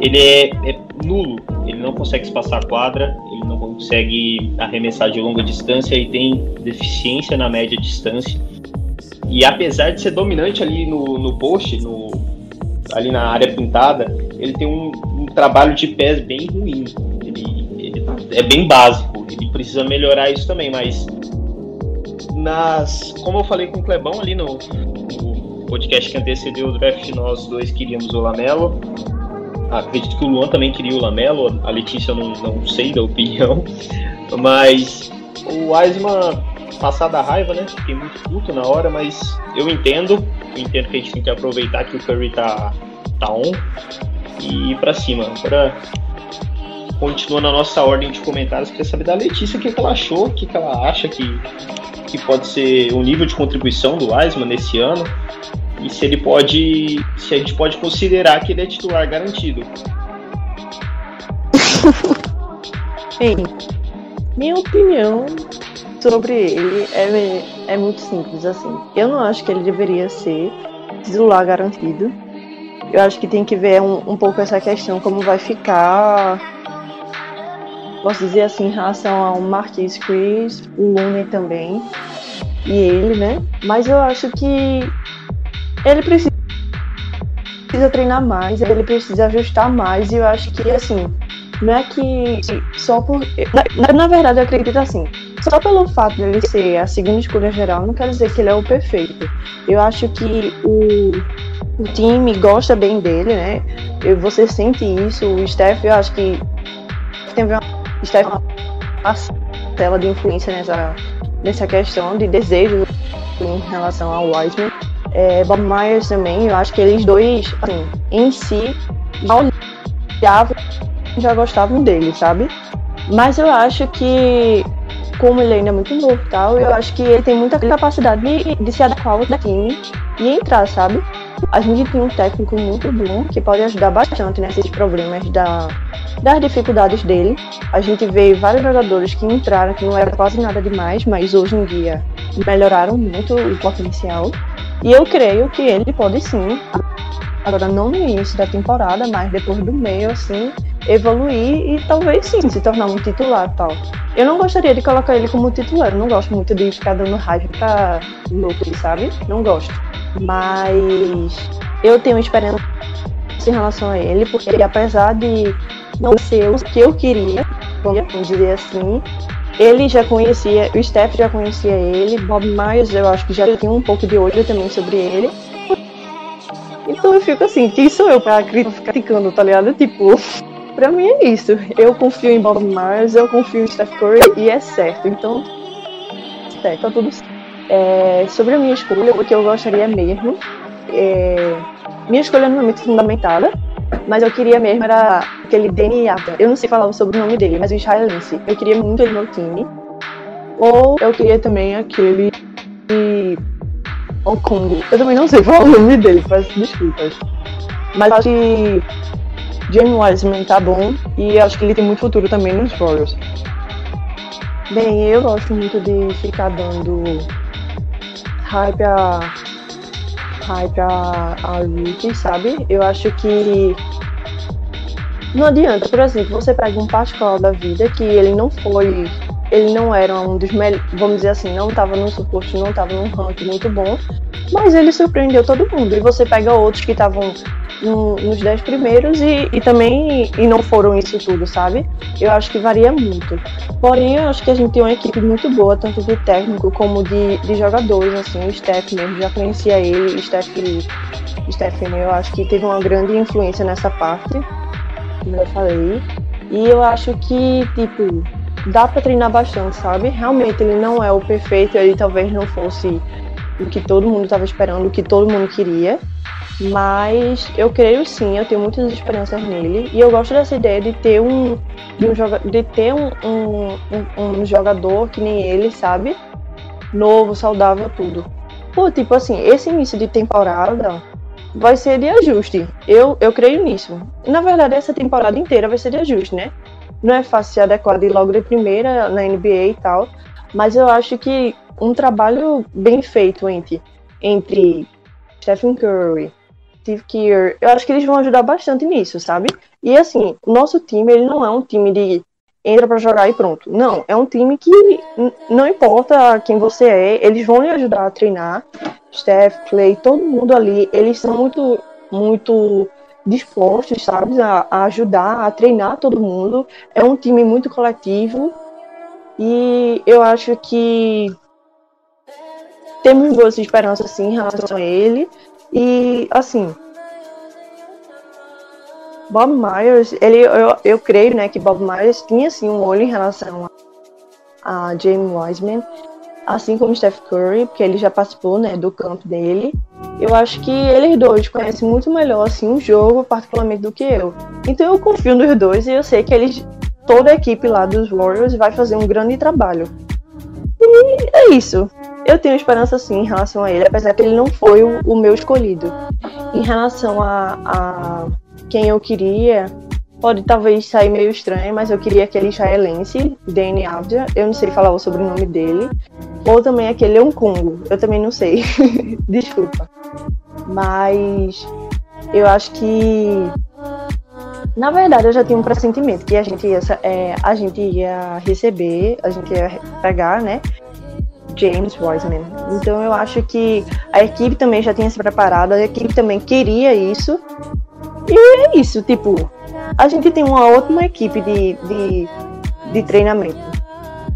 Ele é, é nulo, ele não consegue espaçar a quadra, ele não consegue arremessar de longa distância e tem deficiência na média distância. E apesar de ser dominante ali no, no post, no, ali na área pintada, ele tem um, um trabalho de pés bem ruim. É bem básico ele precisa melhorar isso também, mas nas, como eu falei com o Clebão ali no, no podcast que antecedeu o draft, nós dois queríamos o Lamelo. Acredito que o Luan também queria o Lamelo, a Letícia eu não, não sei da opinião, mas o Wiseman passar da raiva, né? Fiquei muito puto na hora, mas eu entendo, eu entendo que a gente tem que aproveitar que o Curry tá, tá on e ir pra cima. Agora continua na nossa ordem de comentários. Queria saber da Letícia o que, que ela achou, o que, que ela acha que, que pode ser o nível de contribuição do Wiseman nesse ano e se ele pode. se a gente pode considerar que ele é titular garantido. Bem, minha opinião sobre ele é, é muito simples assim. Eu não acho que ele deveria ser titular garantido. Eu acho que tem que ver um, um pouco essa questão, como vai ficar posso dizer assim, em relação ao Marquis Chris, o Looney também, e ele, né? Mas eu acho que ele precisa treinar mais, ele precisa ajustar mais, e eu acho que, assim, não é que só por. Na, na verdade, eu acredito assim. Só pelo fato de ele ser a segunda escolha geral, não quer dizer que ele é o perfeito. Eu acho que o, o time gosta bem dele, né? E você sente isso. O Steph, eu acho que teve uma está uma tela de influência nessa, nessa questão de desejo em relação ao Wiseman. É, Bob Myers também, eu acho que eles dois, assim, em si, já olhavam, já gostavam dele, sabe? Mas eu acho que, como ele ainda é muito novo e tal, eu acho que ele tem muita capacidade de, de se adequar ao time e entrar, sabe? A gente tem um técnico muito bom que pode ajudar bastante nesses problemas da, das dificuldades dele. A gente vê vários jogadores que entraram, que não era quase nada demais, mas hoje em dia melhoraram muito o potencial. E eu creio que ele pode sim, agora não no início da temporada, mas depois do meio, assim, evoluir e talvez sim se tornar um titular tal. Eu não gostaria de colocar ele como titular, eu não gosto muito de ficar dando raiva pra louco, sabe? Não gosto. Mas eu tenho esperança em relação a ele, porque apesar de não ser o que eu queria, vamos dizer assim, ele já conhecia, o Steph já conhecia ele, Bob Myers eu acho que já tinha um pouco de olho também sobre ele. Então eu fico assim, quem sou eu pra criticando, tá ligado? Tipo, pra mim é isso. Eu confio em Bob Myers, eu confio em Steph Curry e é certo. Então, é, tá tudo certo. É, sobre a minha escolha, o que eu gostaria mesmo, é, minha escolha não é muito fundamentada, mas eu queria mesmo era aquele DNA. Eu não sei falar sobre o nome dele, mas o israelense. Eu queria muito ele no time. Ou eu queria também aquele o Congo. Eu também não sei falar o nome dele, peço desculpas. Mas acho que Jamie Wiseman tá bom e acho que ele tem muito futuro também nos Warriors. Bem, eu gosto muito de ficar dando hype a hype a, a Ricky, sabe? Eu acho que não adianta, por exemplo, você pega um Pascoal da vida que ele não foi, ele não era um dos melhores, vamos dizer assim, não estava no suporte, não estava num ranking muito bom, mas ele surpreendeu todo mundo. E você pega outros que estavam no, nos 10 primeiros e, e também e não foram isso tudo, sabe? Eu acho que varia muito. Porém, eu acho que a gente tem uma equipe muito boa, tanto de técnico como de, de jogadores, assim, o Steph mesmo, já conhecia ele, Steph, Stephen, eu acho que teve uma grande influência nessa parte, como eu falei. E eu acho que, tipo, dá para treinar bastante, sabe? Realmente ele não é o perfeito, ele talvez não fosse o que todo mundo estava esperando, o que todo mundo queria. Mas eu creio sim, eu tenho muitas esperanças nele. E eu gosto dessa ideia de ter um, de, um, de ter um, um, um, jogador que nem ele, sabe? Novo, saudável, tudo. Pô, tipo assim, esse início de temporada vai ser de ajuste. Eu, eu creio nisso. Na verdade, essa temporada inteira vai ser de ajuste, né? Não é fácil se adequar de logo de primeira na NBA e tal. Mas eu acho que um trabalho bem feito entre, entre Stephen Curry, Steve Kerr, eu acho que eles vão ajudar bastante nisso, sabe? E assim, o nosso time, ele não é um time de entra para jogar e pronto. Não, é um time que não importa quem você é, eles vão lhe ajudar a treinar. Steph, Clay, todo mundo ali, eles são muito, muito dispostos, sabe, a, a ajudar, a treinar todo mundo. É um time muito coletivo e eu acho que temos boas esperanças sim em relação a ele. E assim, Bob Myers, ele, eu, eu creio né, que Bob Myers tinha assim, um olho em relação a, a James Wiseman, assim como Steph Curry, porque ele já participou né, do campo dele. Eu acho que eles dois conhecem muito melhor assim, o jogo, particularmente do que eu. Então eu confio nos dois e eu sei que eles, toda a equipe lá dos Warriors vai fazer um grande trabalho. E é isso. Eu tenho esperança sim em relação a ele, apesar que ele não foi o, o meu escolhido. Em relação a, a, quem eu queria, pode talvez sair meio estranho, mas eu queria aquele israelense, Danny Abdia, eu não sei falar o sobrenome dele, ou também aquele Onkungo, eu também não sei, desculpa. Mas eu acho que na verdade, eu já tinha um pressentimento que a gente ia, é, a gente ia receber, a gente ia pegar, né? James Wiseman. Então eu acho que a equipe também já tinha se preparado, a equipe também queria isso. E é isso, tipo, a gente tem uma ótima equipe de, de, de treinamento.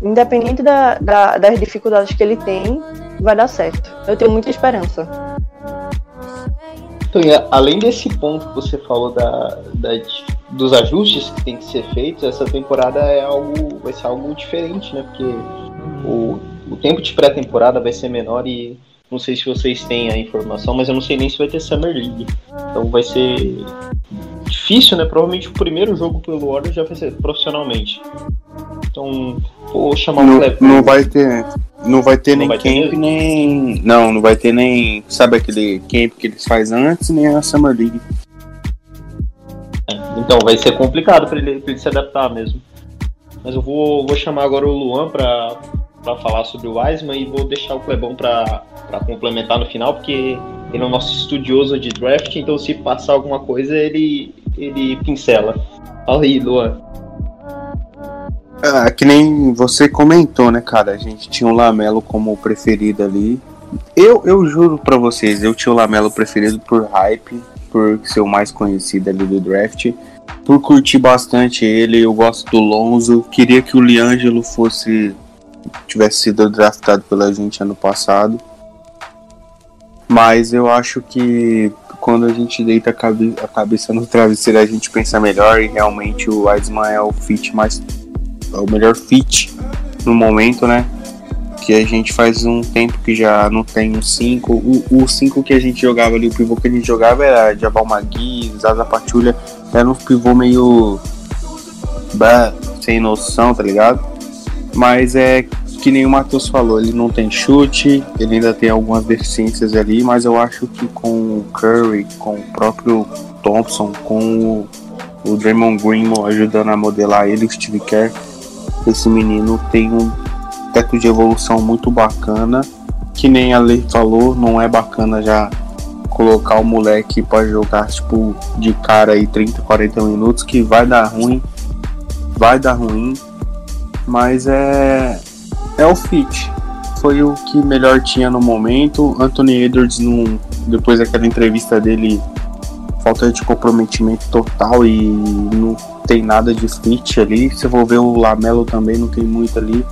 Independente da, da, das dificuldades que ele tem, vai dar certo. Eu tenho muita esperança. Então, além desse ponto que você falou da, da, dos ajustes que tem que ser feitos, essa temporada é algo, vai ser algo diferente, né? Porque o o tempo de pré-temporada vai ser menor e não sei se vocês têm a informação, mas eu não sei nem se vai ter Summer League. Então vai ser difícil, né? Provavelmente o primeiro jogo pelo Warriors já vai ser profissionalmente. Então, vou chamar não, o Cleber. Não vai ter. Não vai ter Não nem vai ter camp, mesmo? nem. Não, não vai ter nem. Sabe aquele camp que eles fazem antes, nem a Summer League. Então vai ser complicado para ele, ele se adaptar mesmo. Mas eu vou, vou chamar agora o Luan para falar sobre o Wiseman e vou deixar o Clebão para complementar no final, porque ele é o nosso estudioso de draft, então se passar alguma coisa ele, ele pincela. Fala aí, Luan. Ah, que nem você comentou, né, cara? A gente tinha o Lamelo como preferido ali. Eu, eu juro pra vocês, eu tinha o Lamelo preferido por hype, por ser o mais conhecido ali do draft. Por curtir bastante ele, eu gosto do Lonzo. Queria que o Liangelo fosse. tivesse sido draftado pela gente ano passado. Mas eu acho que quando a gente deita a, cabe- a cabeça no travesseiro, a gente pensa melhor e realmente o Wiseman é o fit mais é o melhor fit no momento, né? Que a gente faz um tempo que já não tem um 5. O 5 que a gente jogava ali, o pivô que a gente jogava era Jabal Magui, Zaza Patrulha. Era um pivô meio. bah, sem noção, tá ligado? Mas é que nem o Matheus falou, ele não tem chute, ele ainda tem algumas deficiências ali, mas eu acho que com o Curry, com o próprio Thompson, com o, o Draymond Green ajudando a modelar ele, o Steve Kerr, esse menino tem um teto de evolução muito bacana. Que nem a Lei falou, não é bacana já colocar o moleque pra jogar tipo de cara aí 30, 40 minutos, que vai dar ruim, vai dar ruim, mas é é o fit. Foi o que melhor tinha no momento. Anthony Edwards, num, depois daquela entrevista dele falta de comprometimento total e não tem nada de fit ali. Se for ver o Lamelo também, não tem muito ali.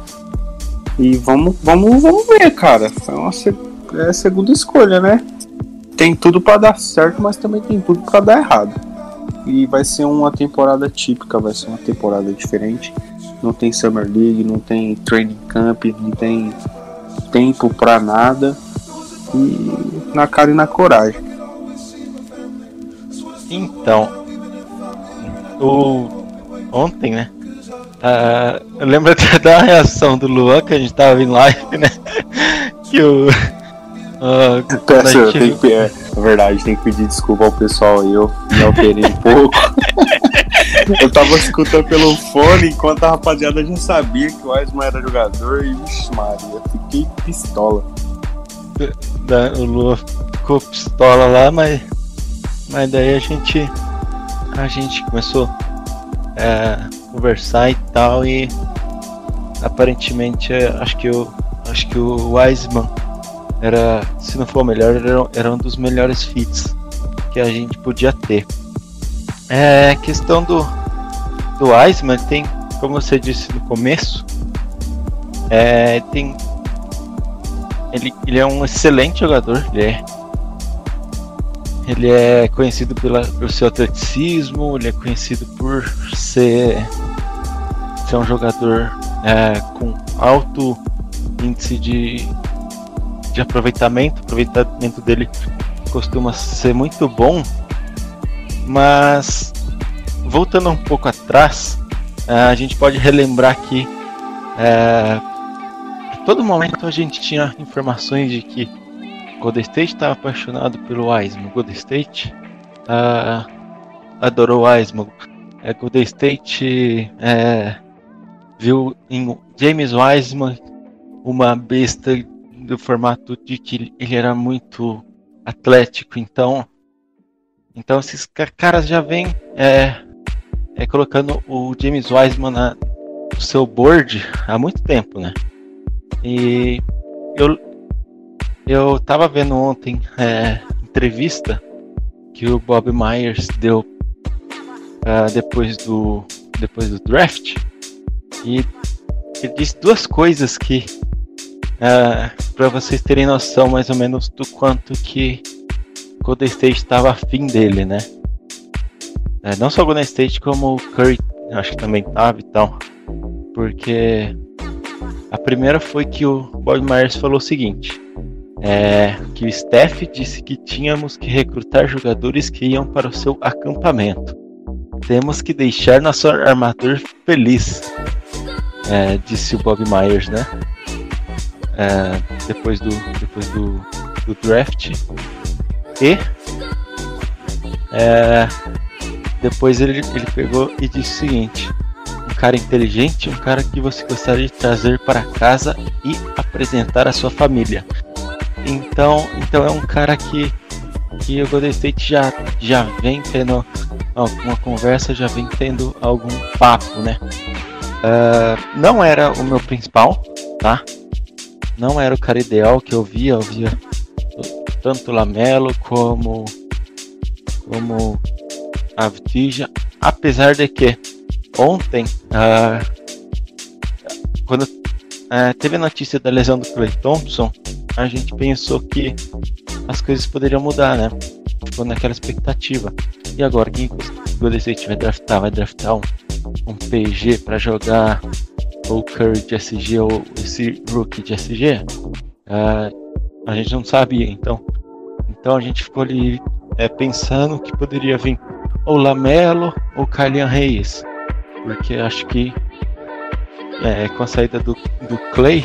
E vamos, vamos, vamos ver, cara. É uma é a segunda escolha, né? Tem tudo para dar certo, mas também tem tudo para dar errado. E vai ser uma temporada típica, vai ser uma temporada diferente. Não tem Summer League, não tem Training Camp, não tem tempo para nada. E na cara e na coragem. Então, o ontem, né? Uh, eu lembro até da reação do Luan que a gente tava em live, né? que o Uh, Peço, gente... eu que, é, é verdade, tem que pedir desculpa ao pessoal aí, eu me alterei um pouco. eu tava escutando pelo fone enquanto a rapaziada já sabia que o Wiseman era jogador e, vixi, Maria, fiquei pistola. Da, o Lua ficou pistola lá, mas, mas daí a gente a gente começou é, conversar e tal e aparentemente acho que o acho que o Wiseman era, se não for o melhor, era, era um dos melhores fits que a gente podia ter. É questão do do Iceman tem, como você disse no começo, é, tem ele, ele é um excelente jogador, ele é ele é conhecido pela, pelo seu atleticismo, ele é conhecido por ser, ser um jogador é, com alto índice de de aproveitamento. O aproveitamento dele costuma ser muito bom. Mas voltando um pouco atrás, eh, a gente pode relembrar que é, todo momento a gente tinha informações de que Golden State estava apaixonado pelo Wiseman. Golden State uh, adorou Wiseman. É, Golden State é, viu em James Wiseman uma besta do formato de que ele era muito atlético, então então esses caras já vêm é, é, colocando o James Wiseman na, no seu board há muito tempo, né? E eu eu tava vendo ontem é, entrevista que o Bob Myers deu uh, depois do depois do draft e ele disse duas coisas que Uh, para vocês terem noção mais ou menos do quanto que Golden State estava afim dele, né? Uh, não só Golden State, como o Curry, acho que também estava e tal. Porque a primeira foi que o Bob Myers falou o seguinte: é, que o Steph disse que tínhamos que recrutar jogadores que iam para o seu acampamento. Temos que deixar nosso armador feliz, é, disse o Bob Myers, né? é, depois, do, depois do, do draft. E é, depois ele, ele pegou e disse o seguinte: um cara inteligente, um cara que você gostaria de trazer para casa e apresentar à sua família. Então, então é um cara que, que o Golden State já, já vem tendo alguma conversa, já vem tendo algum papo, né? Uh, não era o meu principal, tá? não era o cara ideal que eu via, eu via tanto Lamelo como como a Vitija, apesar de que ontem uh, quando uh, teve a notícia da lesão do Clay Thompson, a gente pensou que as coisas poderiam mudar, né? Ficou naquela expectativa. E agora quem Golden State vai draftar? Vai draftar um, um PG para jogar ou Curry de SG ou esse rookie de SG, ah, a gente não sabia. Então, então a gente ficou ali é, pensando que poderia vir ou Lamelo ou Kylian Reis, porque acho que é, com a saída do, do Clay,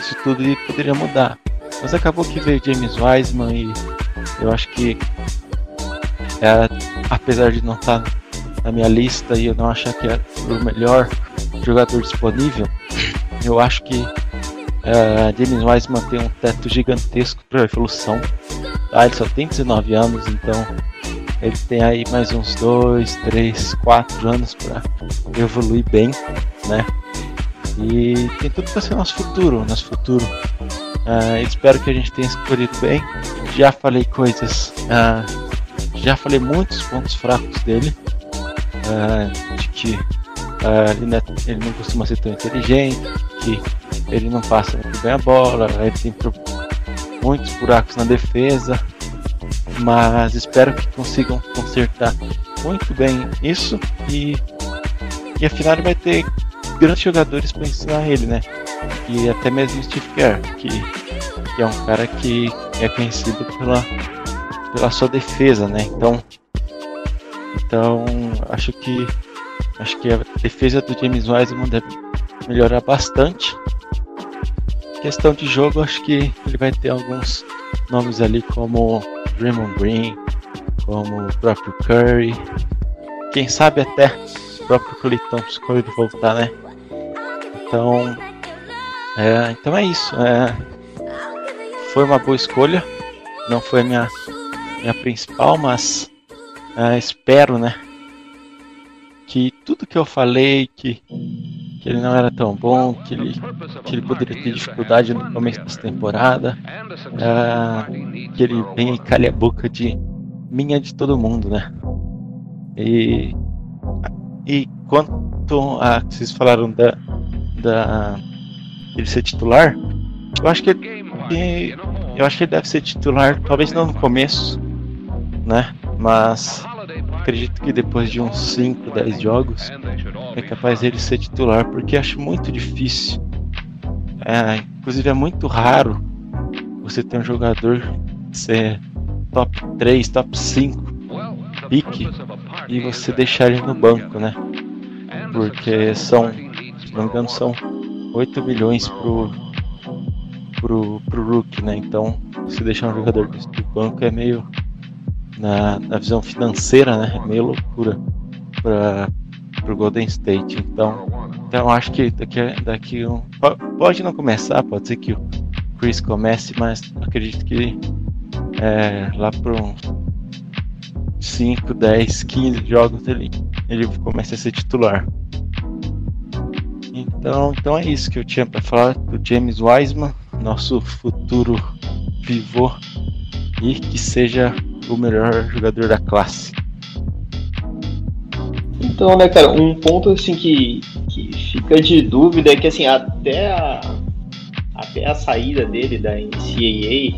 isso tudo poderia mudar. Mas acabou que veio James Wiseman e eu acho que, é, apesar de não estar tá na minha lista e eu não achar que é o melhor jogador disponível, eu acho que uh, James Wiseman tem um teto gigantesco para evolução. Ah, ele só tem 19 anos, então ele tem aí mais uns 2, 3, 4 anos para evoluir bem, né? E tem tudo para ser nosso futuro, nosso futuro. Uh, espero que a gente tenha escolhido bem. Já falei coisas uh, já falei muitos pontos fracos dele, uh, de que ele, não é, ele, não costuma ser tão inteligente, que ele não passa muito bem a bola, ele tem muitos buracos na defesa, mas espero que consigam consertar muito bem isso e, e afinal vai ter grandes jogadores para ensinar ele, né? E até mesmo Steve Kerr, que, que é um cara que é conhecido pela, pela sua defesa, né? Então, então acho que acho que a defesa do James Wiseman deve melhorar bastante. Questão de jogo, acho que ele vai ter alguns nomes ali como Draymond Green, como o próprio Curry, quem sabe até o próprio Clay Thompson quando voltar, né? Então, é, então é isso. É, foi uma boa escolha. Não foi a minha, minha principal, mas é, espero, né? Que tudo que eu falei, que, que ele não era tão bom, que ele, que ele poderia ter dificuldade no começo dessa temporada, é, que ele venha e calhe a boca de minha de todo mundo, né? E, e quanto a que vocês falaram da, da ele ser titular, eu acho que eu acho que ele deve ser titular, talvez não no começo, né? Mas acredito que depois de uns 5, 10 jogos é capaz dele ser titular, porque acho muito difícil. É, inclusive é muito raro você ter um jogador ser top 3, top 5 pique e você deixar ele no banco, né? Porque são, se não me engano, são 8 milhões pro, pro, pro Rook, né? Então, se deixar um jogador do banco é meio. Na, na visão financeira, né? É meio loucura para pro Golden State. Então, então acho que daqui, daqui um. Pode não começar, pode ser que o Chris comece, mas acredito que é, lá por uns 5, 10, 15 jogos ele, ele começa a ser titular. Então, então é isso que eu tinha para falar do James Wiseman, nosso futuro pivô e que seja o melhor jogador da classe. Então, né, cara, um ponto assim que, que fica de dúvida é que assim, até a, até a saída dele da NCAA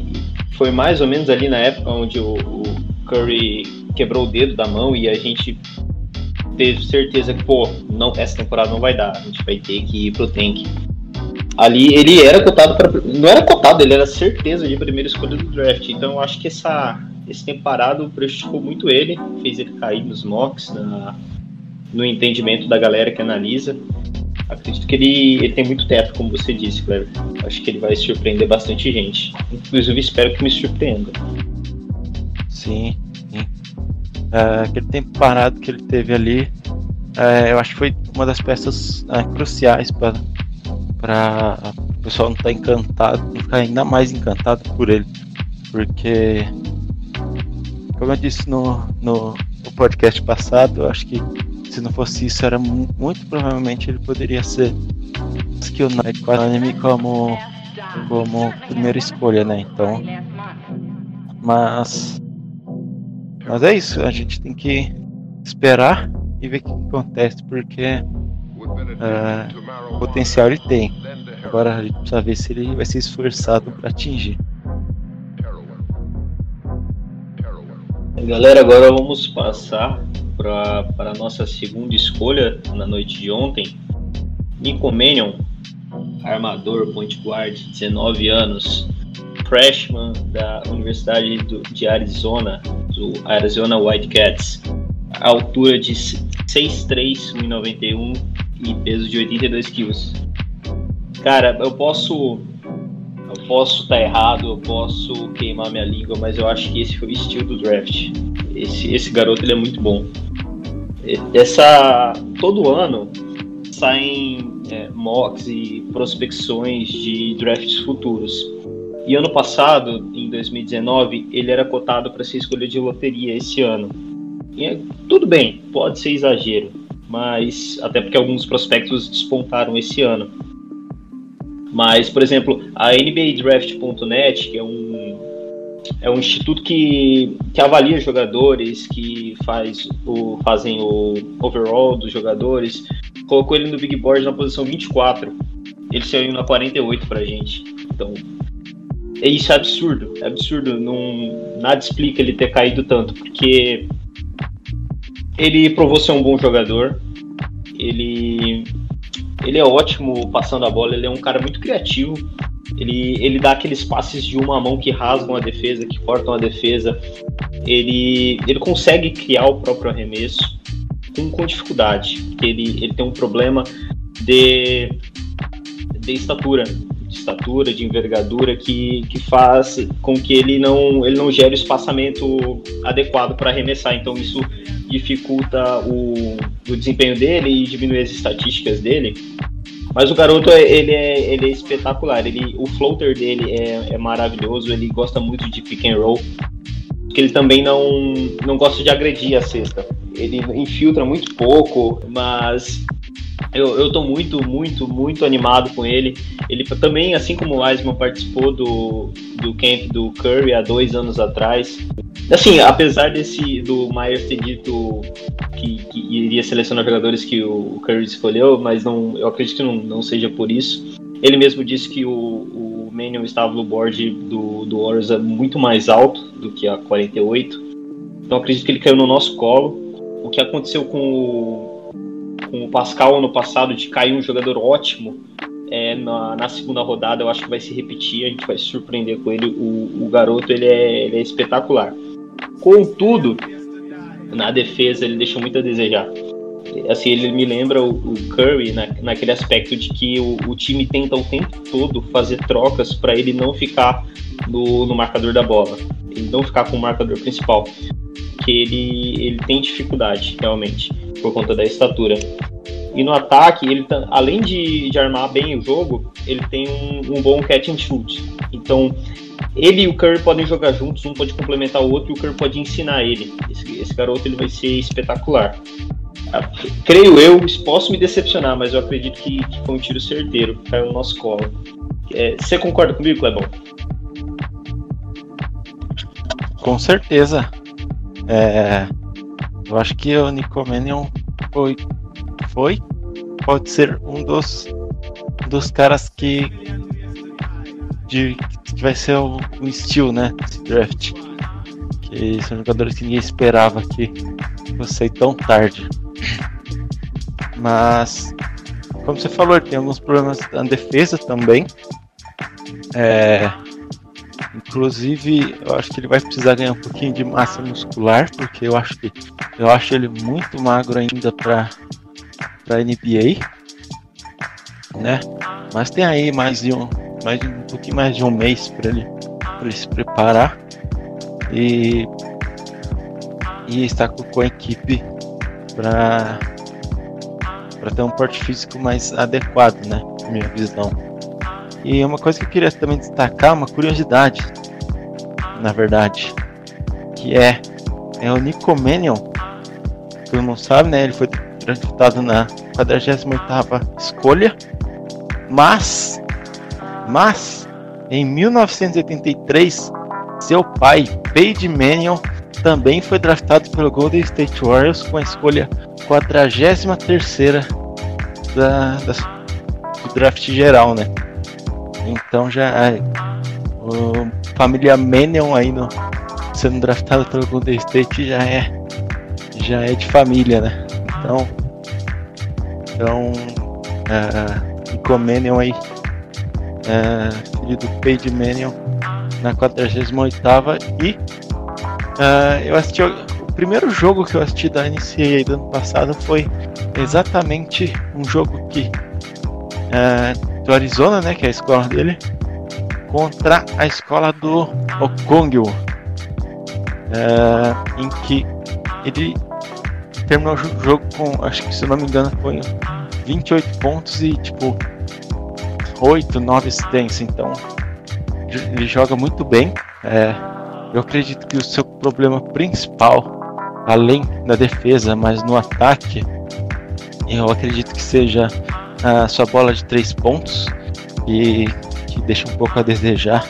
foi mais ou menos ali na época onde o, o Curry quebrou o dedo da mão e a gente teve certeza que, pô, não, essa temporada não vai dar, a gente vai ter que ir pro tank. Ali ele era cotado para não era cotado, ele era certeza de primeira escolha do draft. Então eu acho que essa esse tempo parado prejudicou muito ele, fez ele cair nos mocks, na, no entendimento da galera que analisa. Acredito que ele, ele tem muito teto, como você disse, Cleber. Acho que ele vai surpreender bastante gente. Inclusive espero que me surpreenda. Sim, Uh, aquele tempo parado que ele teve ali, uh, eu acho que foi uma das peças uh, cruciais para o pessoal não estar tá encantado, não ficar ainda mais encantado por ele. Porque, como eu disse no, no, no podcast passado, acho que se não fosse isso, era muito provavelmente ele poderia ser skill night anime como como primeira escolha, né? Então, mas mas é isso, a gente tem que esperar e ver o que acontece, porque uh, potencial ele tem. Agora a gente precisa ver se ele vai ser esforçado para atingir. Galera, agora vamos passar para a nossa segunda escolha na noite de ontem. Nico Mannion, armador, point guard, 19 anos, freshman da Universidade do, de Arizona, do Arizona Whitecats, altura de 6'3", 1,91 e peso de 82 quilos. Cara, eu posso eu posso estar tá errado, eu posso queimar minha língua, mas eu acho que esse foi o estilo do draft. Esse, esse garoto ele é muito bom. Essa todo ano saem é, mocks e prospecções de drafts futuros. E ano passado, em 2019, ele era cotado para ser escolha de loteria esse ano. E, é, tudo bem, pode ser exagero, mas até porque alguns prospectos despontaram esse ano. Mas, por exemplo, a NBADraft.net, que é um, é um instituto que, que avalia jogadores, que faz o, fazem o overall dos jogadores. Colocou ele no Big Board na posição 24. Ele saiu na 48 pra gente. Então, é isso é absurdo. É absurdo. Não, nada explica ele ter caído tanto, porque ele provou ser um bom jogador. Ele, ele é ótimo passando a bola. Ele é um cara muito criativo. Ele, ele dá aqueles passes de uma mão que rasgam a defesa, que cortam a defesa. Ele, ele consegue criar o próprio arremesso com, com dificuldade. Ele, ele tem um problema de, de estatura, de estatura, de envergadura, que, que faz com que ele não, ele não gere o espaçamento adequado para arremessar. Então isso dificulta o, o desempenho dele e diminui as estatísticas dele. Mas o garoto, é, ele é, ele é espetacular. Ele, o floater dele é, é maravilhoso. Ele gosta muito de pick and roll. Porque ele também não, não gosta de agredir a cesta. Ele infiltra muito pouco, mas eu, eu tô muito, muito, muito animado com ele. Ele também, assim como o Wiseman participou do, do camp do Curry há dois anos atrás. Assim, apesar desse do Myers ter dito que, que, iria selecionar jogadores que o Curry escolheu, mas não, eu acredito que não, não seja por isso. Ele mesmo disse que o, o Manion estava no board do, do Warriors muito mais alto do que a 48. Então acredito que ele caiu no nosso colo. O que aconteceu com o, com o Pascal ano passado de cair um jogador ótimo é, na, na, segunda rodada, eu acho que vai se repetir, a gente vai se surpreender com ele. O, o garoto ele é, ele é espetacular. Contudo, na defesa ele deixou muito a desejar. Assim, ele me lembra o, o Curry na, naquele aspecto de que o, o, time tenta o tempo todo fazer trocas para ele não ficar no, no marcador da bola, ele não ficar com o marcador principal, que ele, ele tem dificuldade realmente por conta da estatura. E no ataque, ele tá, além de, de armar bem o jogo, ele tem um, um bom catch and shoot. Então, ele e o Curry podem jogar juntos, um pode complementar o outro e o Curry pode ensinar ele. Esse, esse garoto ele vai ser espetacular. Creio eu, posso me decepcionar, mas eu acredito que, que foi um tiro certeiro, caiu no nosso colo. É, você concorda comigo, Clebão? Com certeza. É, eu acho que o Nicomanion foi, foi, pode ser um dos, dos caras que de, que vai ser o, o Steel, né? Esse draft. Que são jogadores que ninguém esperava que fosse tão tarde. Mas, como você falou, tem alguns problemas na defesa também. É, inclusive, eu acho que ele vai precisar ganhar um pouquinho de massa muscular, porque eu acho que eu acho ele muito magro ainda para para NBA, né? Mas tem aí mais de um mais um pouquinho mais de um mês para ele, ele se preparar e, e estar com, a equipe para para ter um porte físico mais adequado, né? Minha visão. E uma coisa que eu queria também destacar, uma curiosidade, na verdade, que é, é o Nicomanion, todo mundo sabe, né? Ele foi draftado na 48 escolha, mas mas, em 1983, seu pai, Paige Mannion, também foi draftado pelo Golden State Warriors com a escolha 43 da, da, do draft geral, né? Então já é, o família Mannion aí no, sendo draftado pelo Golden State já é já é de família, né? Então então uh, Nico Mannion aí é, filho do Paige Mannion, na 48 e uh, eu assisti o primeiro jogo que eu assisti da NCAA do ano passado foi exatamente um jogo que uh, do Arizona, né, que é a escola dele, contra a escola do Okongyo, uh, em que ele terminou o jogo com, acho que se eu não me engano, foi 28 pontos e tipo 8, 9 assistências, então ele joga muito bem. É, eu acredito que o seu problema principal, além da defesa, mas no ataque, eu acredito que seja a sua bola de três pontos, e que deixa um pouco a desejar.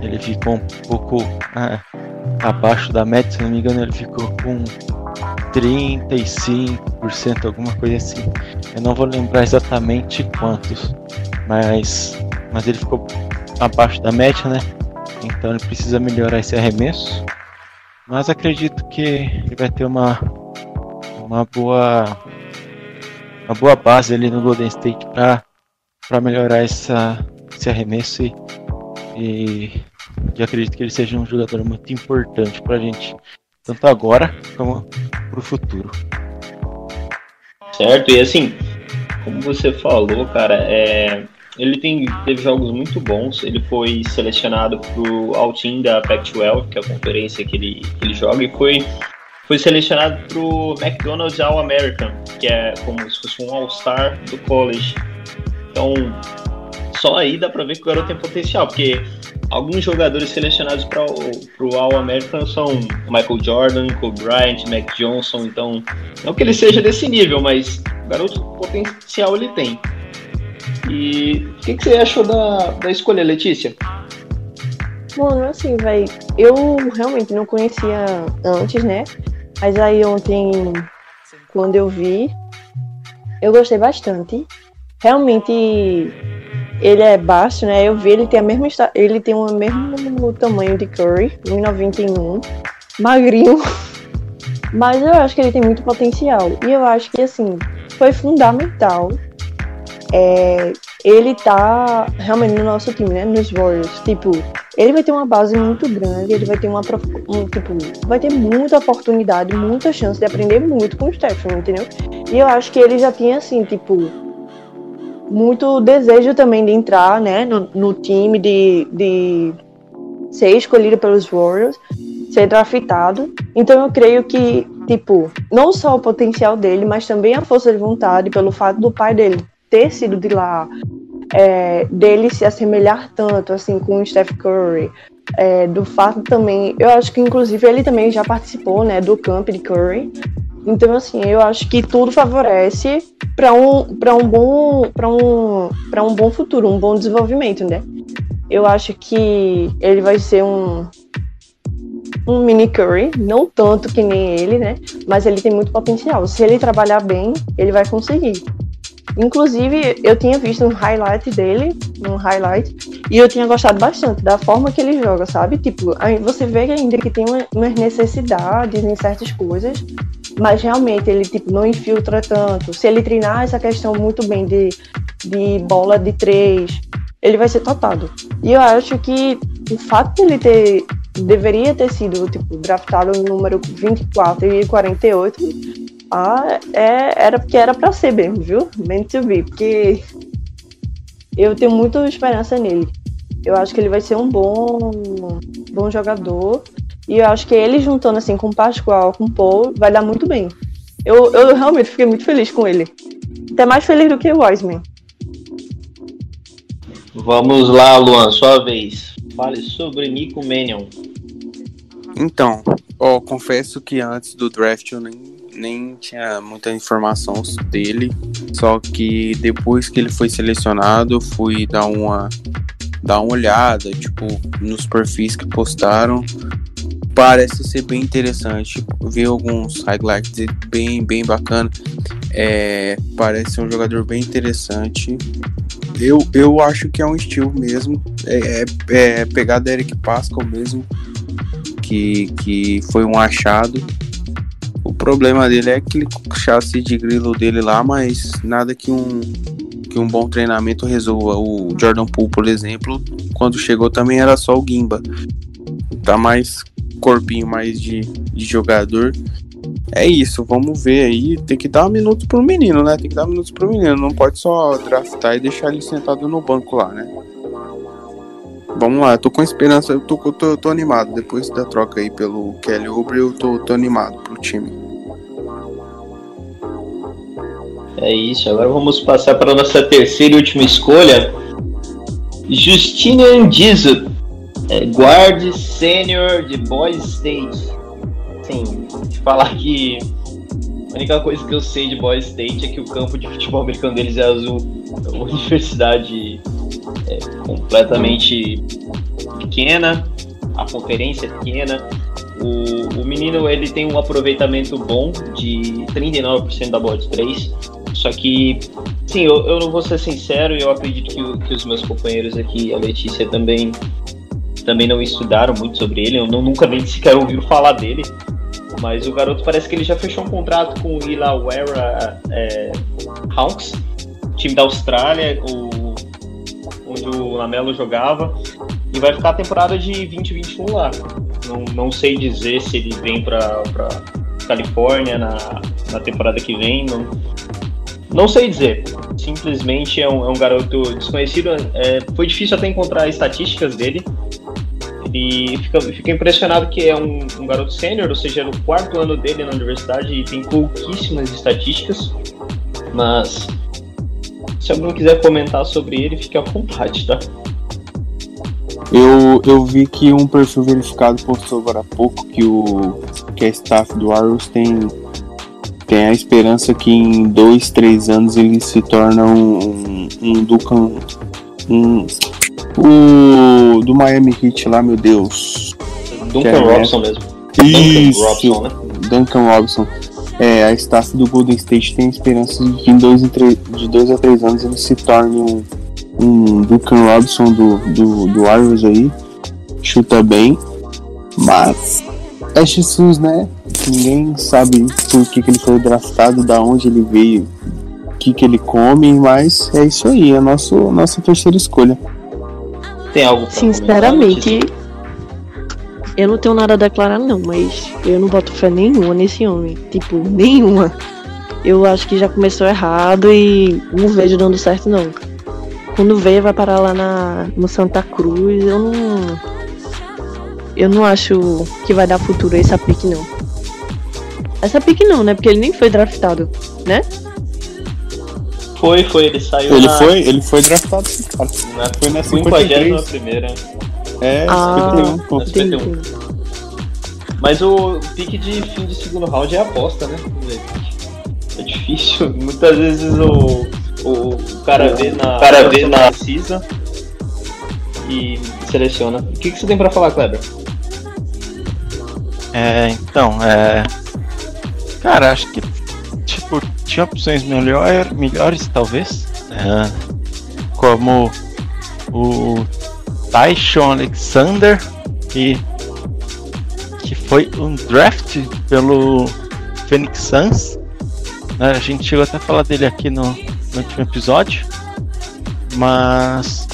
ele ficou um pouco ah, abaixo da média, se não me engano, ele ficou com 35%, alguma coisa assim. Eu não vou lembrar exatamente quantos, mas, mas ele ficou abaixo da média, né? Então ele precisa melhorar esse arremesso. Mas acredito que ele vai ter uma, uma boa uma boa base ali no Golden State para melhorar essa, esse arremesso e, e, e acredito que ele seja um jogador muito importante para a gente, tanto agora como para o futuro. Certo, e assim, como você falou, cara, é, ele tem, teve jogos muito bons. Ele foi selecionado para o All-Team da Pac-12, que é a conferência que ele, que ele joga, e foi, foi selecionado para o McDonald's All-American, que é como se fosse um All-Star do college. Então, só aí dá para ver que o garoto tem potencial, porque alguns jogadores selecionados para o All-American são Michael Jordan, Kobe Bryant, Mac Johnson, então não que ele seja desse nível, mas garoto potencial ele tem. E o que, que, você achou da, da escolha, Letícia? Mano, assim, velho, eu realmente não conhecia antes, né? Mas aí ontem, quando eu vi, eu gostei bastante. Realmente, ele é baixo, né? Eu vi, ele tem a mesma ele tem o mesmo tamanho de Curry, 1,91, magrinho. Mas eu acho que ele tem muito potencial. E eu acho que, assim, foi fundamental é, ele tá realmente no nosso time, né? Nos Warriors. Tipo, ele vai ter uma base muito grande, ele vai ter uma um, tipo, vai ter muita oportunidade, muita chance de aprender muito com o Stephen, entendeu? E eu acho que ele já tinha assim, tipo, muito desejo também de entrar, né, no, no time de, de ser escolhido pelos Warriors, ser draftado. Então eu creio que, tipo, não só o potencial dele, mas também a força de vontade pelo fato do pai dele ter sido de lá, é, dele se assemelhar tanto assim com o Steph Curry, é, do fato também, eu acho que inclusive ele também já participou, né, do camp de Curry. Então assim, eu acho que tudo favorece para um para um bom para um para um bom futuro, um bom desenvolvimento, né? Eu acho que ele vai ser um um mini Curry, não tanto que nem ele, né? Mas ele tem muito potencial. Se ele trabalhar bem, ele vai conseguir. Inclusive, eu tinha visto um highlight dele, um highlight, e eu tinha gostado bastante da forma que ele joga, sabe? Tipo, você vê ainda que tem umas necessidades em certas coisas, mas realmente ele tipo não infiltra tanto. Se ele treinar essa questão muito bem de, de bola de três, ele vai ser topado. E eu acho que o fato de ele ter deveria ter sido tipo draftado no número 24 e 48 ah, é, era porque era para ser mesmo, viu? Meant to be, porque eu tenho muita esperança nele. Eu acho que ele vai ser um bom, bom jogador. E eu acho que ele juntando assim com o Pascoal, com o Paul, vai dar muito bem. Eu, eu realmente fiquei muito feliz com ele. Até mais feliz do que o Wiseman. Vamos lá, Luan, sua vez. Fale sobre Nico Mannion. Então, ó, confesso que antes do draft eu nem nem tinha muita informação dele, só que depois que ele foi selecionado, fui dar uma dar uma olhada, tipo, nos perfis que postaram. Parece ser bem interessante. Ver alguns highlights bem, bem bacana. É, parece ser um jogador bem interessante. Eu, eu acho que é um estilo mesmo. É, é, é pegada Eric Pascal mesmo. Que, que foi um achado o problema dele é aquele chassi de grilo dele lá, mas nada que um, que um bom treinamento resolva. O Jordan Poole, por exemplo, quando chegou também era só o Gimba. Tá mais corpinho mais de, de jogador. É isso, vamos ver aí. Tem que dar minutos pro menino, né? Tem que dar minutos pro menino. Não pode só draftar e deixar ele sentado no banco lá, né? Vamos lá, eu tô com esperança, eu tô, tô, tô animado. Depois da troca aí pelo Kelly Oubre, eu tô, tô animado pro time. É isso, agora vamos passar para a nossa terceira e última escolha. Justinian Dizu, é, guard sênior de Boys State. Sim, falar que a única coisa que eu sei de Boys State é que o campo de futebol americano deles é azul. É uma universidade é, completamente pequena, a conferência é pequena. O, o menino ele tem um aproveitamento bom de 39% da bola de 3. Só que, sim, eu, eu não vou ser sincero, eu acredito que, que os meus companheiros aqui, a Letícia também, também não estudaram muito sobre ele. Eu não, nunca nem sequer ouviu falar dele. Mas o garoto parece que ele já fechou um contrato com o Illawarra é, Hawks, time da Austrália, o, onde o Lamelo jogava, e vai ficar a temporada de 2021 lá. Não, não sei dizer se ele vem para Califórnia na, na temporada que vem, não, não sei dizer. Simplesmente é um, é um garoto desconhecido. É, foi difícil até encontrar estatísticas dele. Ele fica, fica impressionado que é um, um garoto sênior, ou seja, no quarto ano dele na universidade e tem pouquíssimas estatísticas. Mas se alguém quiser comentar sobre ele, fique à vontade, tá? Eu, eu vi que um perfil verificado postou agora há pouco que o que a staff do Arrows tem, tem a esperança que em dois, três anos ele se torna um, um, Ducan. Um, o do Miami Heat lá, meu Deus. Duncan é, Robson mesmo. Isso, Duncan Robson, né? Duncan Robson. É, a staff do Golden State tem esperança de que em dois, em três, de dois a três anos ele se torne um, um Duncan Robson do, do, do Warriors aí. Chuta bem. Mas é Jesus, né? Ninguém sabe por que, que ele foi draftado, da onde ele veio, o que, que ele come, mas é isso aí, é a nosso, nossa terceira escolha. Tem algo pra Sinceramente, eu não tenho nada a declarar não, mas eu não boto fé nenhuma nesse homem. Tipo, nenhuma. Eu acho que já começou errado e não vejo dando certo não. Quando veio vai parar lá na, no Santa Cruz, eu não. Eu não acho que vai dar futuro a essa pique não. Essa pique não, né? Porque ele nem foi draftado, né? Foi, foi, ele saiu Ele na, foi, ele foi draftado, cara. na Foi na 51 53. primeira. É, Ah, 51, pô. Mas foi entendi. um. Mas o pique de fim de segundo round é aposta, né? É difícil. Muitas vezes o, o, o cara vê na. O cara vê na- precisa e seleciona. O que, que você tem pra falar, Kleber? É, então, é. Cara, acho que, tipo, tinha opções melhor, melhores, talvez. É, como o Tyshon Alexander, que, que foi um draft pelo Phoenix Suns. né, A gente chegou até a falar dele aqui no, no último episódio. Mas,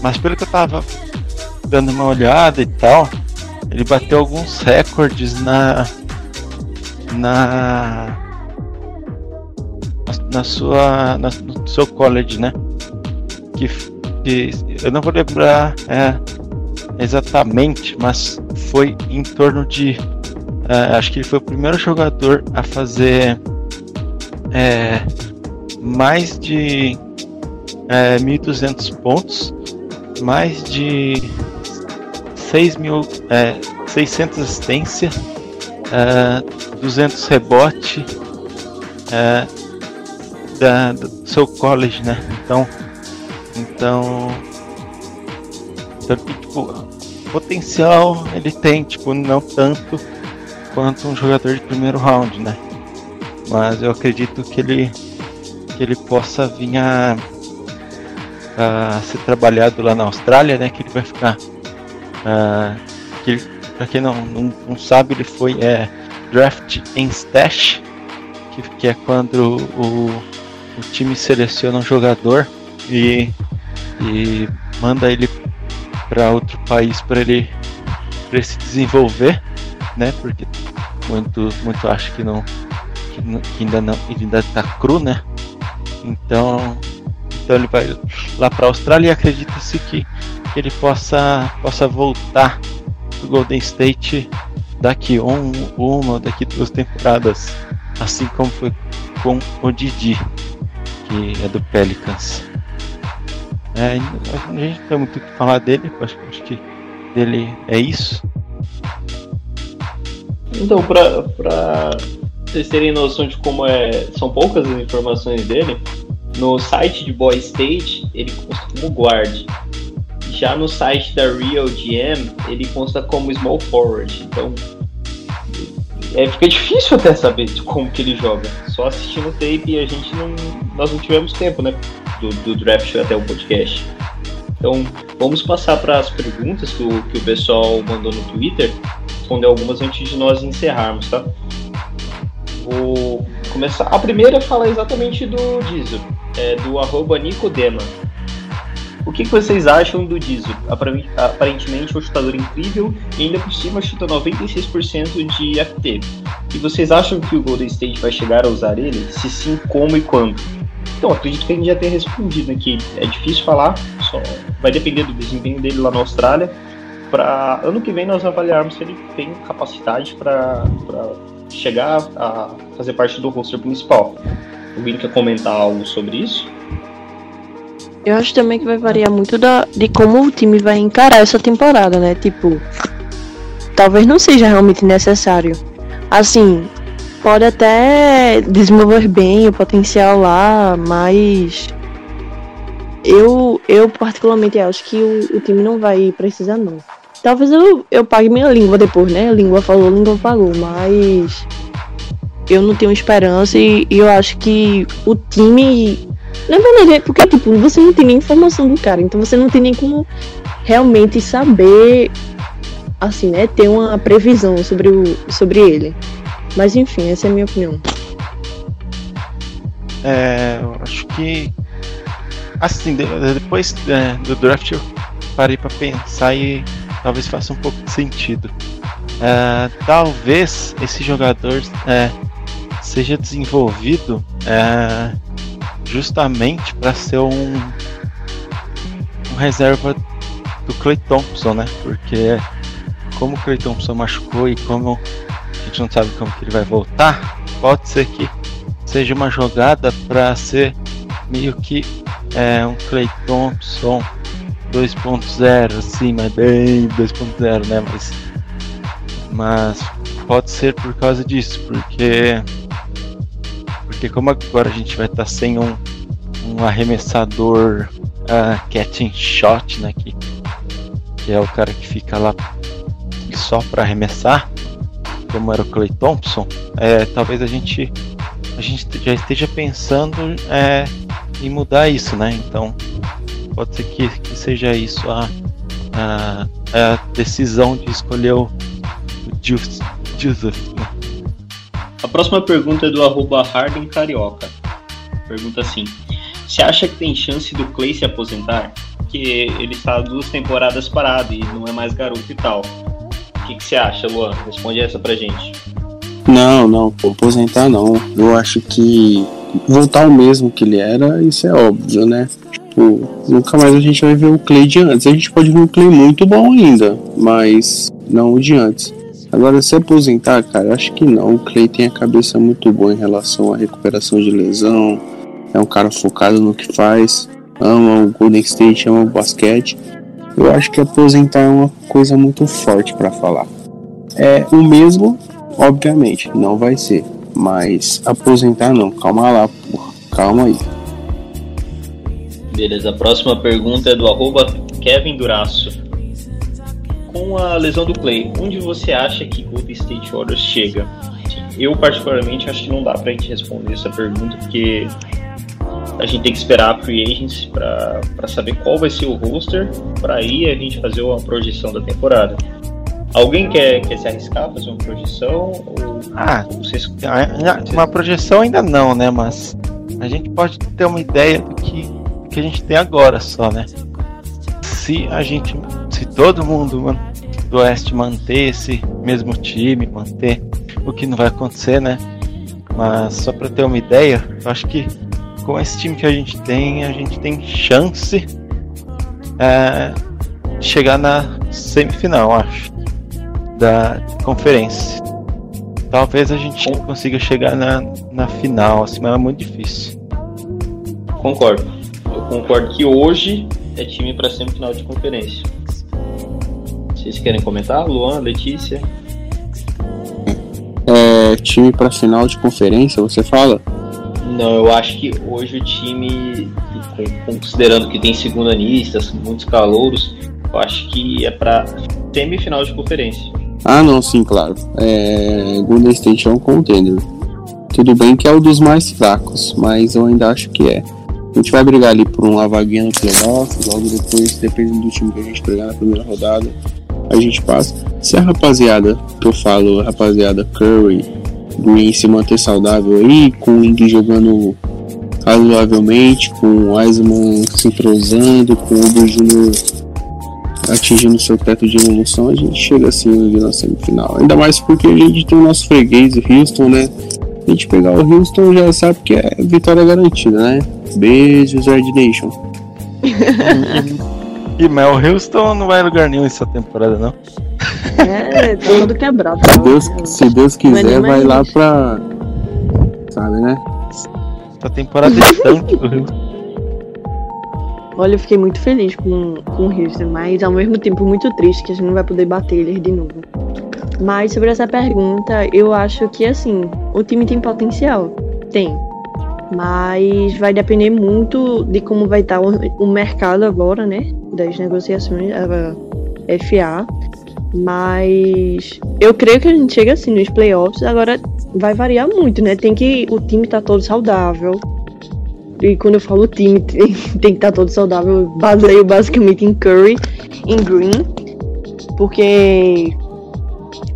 mas pelo que eu tava dando uma olhada e tal, ele bateu alguns recordes na na na sua na, no seu college, né? Que, que eu não vou lembrar é, exatamente, mas foi em torno de é, acho que ele foi o primeiro jogador a fazer é, mais de é, 1.200 pontos, mais de 6 mil, é, 600 assistência, é, 200 rebote é, da, do seu college, né? Então, então, então tipo, potencial ele tem, tipo, não tanto quanto um jogador de primeiro round, né? Mas eu acredito que ele que ele possa vir a, a ser trabalhado lá na Austrália, né? Que ele vai ficar ah, que ele, pra quem não, não, não sabe, ele foi é, draft em stash, que, que é quando o, o time seleciona um jogador e, e manda ele para outro país para ele, pra se desenvolver, né? Porque muito, muito acho que não que, ainda não ele ainda tá cru, né? Então, então ele vai lá para a Austrália e acredita-se que que ele possa, possa voltar pro Golden State daqui um, uma daqui duas temporadas, assim como foi com o Didi, que é do Pelicans. É, a gente tem muito o que falar dele, acho, acho que dele é isso. Então, pra, pra vocês terem noção de como é. São poucas as informações dele, no site de Boy State ele consta como guard. Já no site da Real GM, ele consta como small forward. Então, é, fica difícil até saber como que ele joga. Só assistindo o tape e a gente não. Nós não tivemos tempo, né? Do, do draft até o podcast. Então, vamos passar para as perguntas que o, que o pessoal mandou no Twitter. Responder algumas antes de nós encerrarmos, tá? Vou começar. A primeira fala exatamente do Diesel, é do arroba Nicodema. O que, que vocês acham do Diesel? Aparentemente um chutador incrível e ainda por cima chuta 96% de FT. E vocês acham que o Golden State vai chegar a usar ele? Se sim, como e quando? Então, acredito que gente já tenha respondido aqui. É difícil falar, só vai depender do desempenho dele lá na Austrália. Para ano que vem nós avaliarmos se ele tem capacidade para chegar a fazer parte do roster principal. Vini quer comentar algo sobre isso? Eu acho também que vai variar muito da, de como o time vai encarar essa temporada, né? Tipo, talvez não seja realmente necessário. Assim, pode até desenvolver bem o potencial lá, mas eu, eu particularmente acho que o, o time não vai precisar não. Talvez eu, eu pague minha língua depois, né? Língua falou, língua pagou, mas eu não tenho esperança e, e eu acho que o time na verdade, é porque, tipo, você não tem nem informação do cara, então você não tem nem como realmente saber, assim, né, ter uma previsão sobre, o, sobre ele. Mas enfim, essa é a minha opinião. É, eu acho que, assim, depois é, do draft eu parei para pensar e talvez faça um pouco de sentido. É, talvez esse jogador é, seja desenvolvido é, justamente para ser um, um, reserva do Clay Thompson, né? Porque como o Clay Thompson machucou e como gente não sabe como que ele vai voltar, pode ser que seja uma jogada para ser meio que é, um Clay Thompson 2.0, assim, mas bem 2.0, né? Mas, mas pode ser por causa disso, porque porque como agora a gente vai estar tá sem um, um arremessador uh, catching shot, né? Que, que é o cara que fica lá só para arremessar, como era o Clay Thompson, é, talvez a gente a gente já esteja pensando é, em mudar isso, né? Então pode ser que, que seja isso a, a, a, decisão de escolher o, o Joseph, né? A próxima pergunta é do arroba Harden Carioca. Pergunta assim: Você acha que tem chance do Clay se aposentar? Porque ele está duas temporadas parado e não é mais garoto e tal. Que, que você acha, Luan? Responde essa pra gente. Não, não, aposentar não. Eu acho que voltar ao mesmo que ele era, isso é óbvio, né? Tipo, nunca mais a gente vai ver o Clay de antes. A gente pode ver um Clay muito bom ainda, mas não o de antes. Agora, se aposentar, cara, acho que não. O Clay tem a cabeça muito boa em relação à recuperação de lesão. É um cara focado no que faz. Ama o Golden State, ama o basquete. Eu acho que aposentar é uma coisa muito forte para falar. É o mesmo, obviamente, não vai ser. Mas aposentar não. Calma lá, porra. Calma aí. Beleza, a próxima pergunta é do arroba Kevin Duraço com a lesão do Clay, onde você acha que Golden State Warriors chega? Eu, particularmente, acho que não dá pra gente responder essa pergunta, porque a gente tem que esperar a free agents para saber qual vai ser o roster, para aí a gente fazer uma projeção da temporada. Alguém quer, quer se arriscar, fazer uma projeção? Ou ah, vocês... uma projeção ainda não, né? Mas a gente pode ter uma ideia do que, do que a gente tem agora só, né? Se a gente se todo mundo do Oeste manter esse mesmo time, manter o que não vai acontecer, né? Mas só para ter uma ideia, eu acho que com esse time que a gente tem, a gente tem chance é, de chegar na semifinal, acho, da conferência. Talvez a gente consiga chegar na, na final, assim, mas é muito difícil. Concordo. Eu concordo que hoje é time para semifinal de conferência. Vocês querem comentar? Luan, Letícia? É, time para final de conferência, você fala? Não, eu acho que hoje o time considerando que tem segunda anistas, muitos calouros, eu acho que é para semifinal de conferência. Ah, não, sim, claro. É, Golden State é um contender. Tudo bem que é um dos mais fracos, mas eu ainda acho que é. A gente vai brigar ali por uma vaguinha no playoff, logo depois, dependendo do time que a gente pegar na primeira rodada, a gente passa. Se a rapaziada, que eu falo, rapaziada Curry, Green se manter saudável aí, com o Ing jogando razoavelmente, com o Wiseman se entrosando, com o Uber atingindo seu teto de evolução, a gente chega assim na semifinal. Ainda mais porque a gente tem o nosso freguês, o Houston, né? A gente pegar o Houston já sabe que é vitória garantida, né? Beijos, Red Nation. e Mel Houston não vai lugar nenhum essa temporada, não. É, tá todo quebrado. Se Deus, se Deus quiser, vai lá pra. Sabe, né? Essa temporada é tanque do Houston. Olha, eu fiquei muito feliz com, com o Houston, mas ao mesmo tempo muito triste que a gente não vai poder bater eles de novo. Mas sobre essa pergunta, eu acho que assim, o time tem potencial. Tem. Mas vai depender muito de como vai estar o, o mercado agora, né? Das negociações, a FA. Mas eu creio que a gente chega assim nos playoffs. Agora vai variar muito, né? Tem que. O time tá todo saudável. E quando eu falo time, tem, tem que estar tá todo saudável. Eu baseio basicamente em Curry, em Green. Porque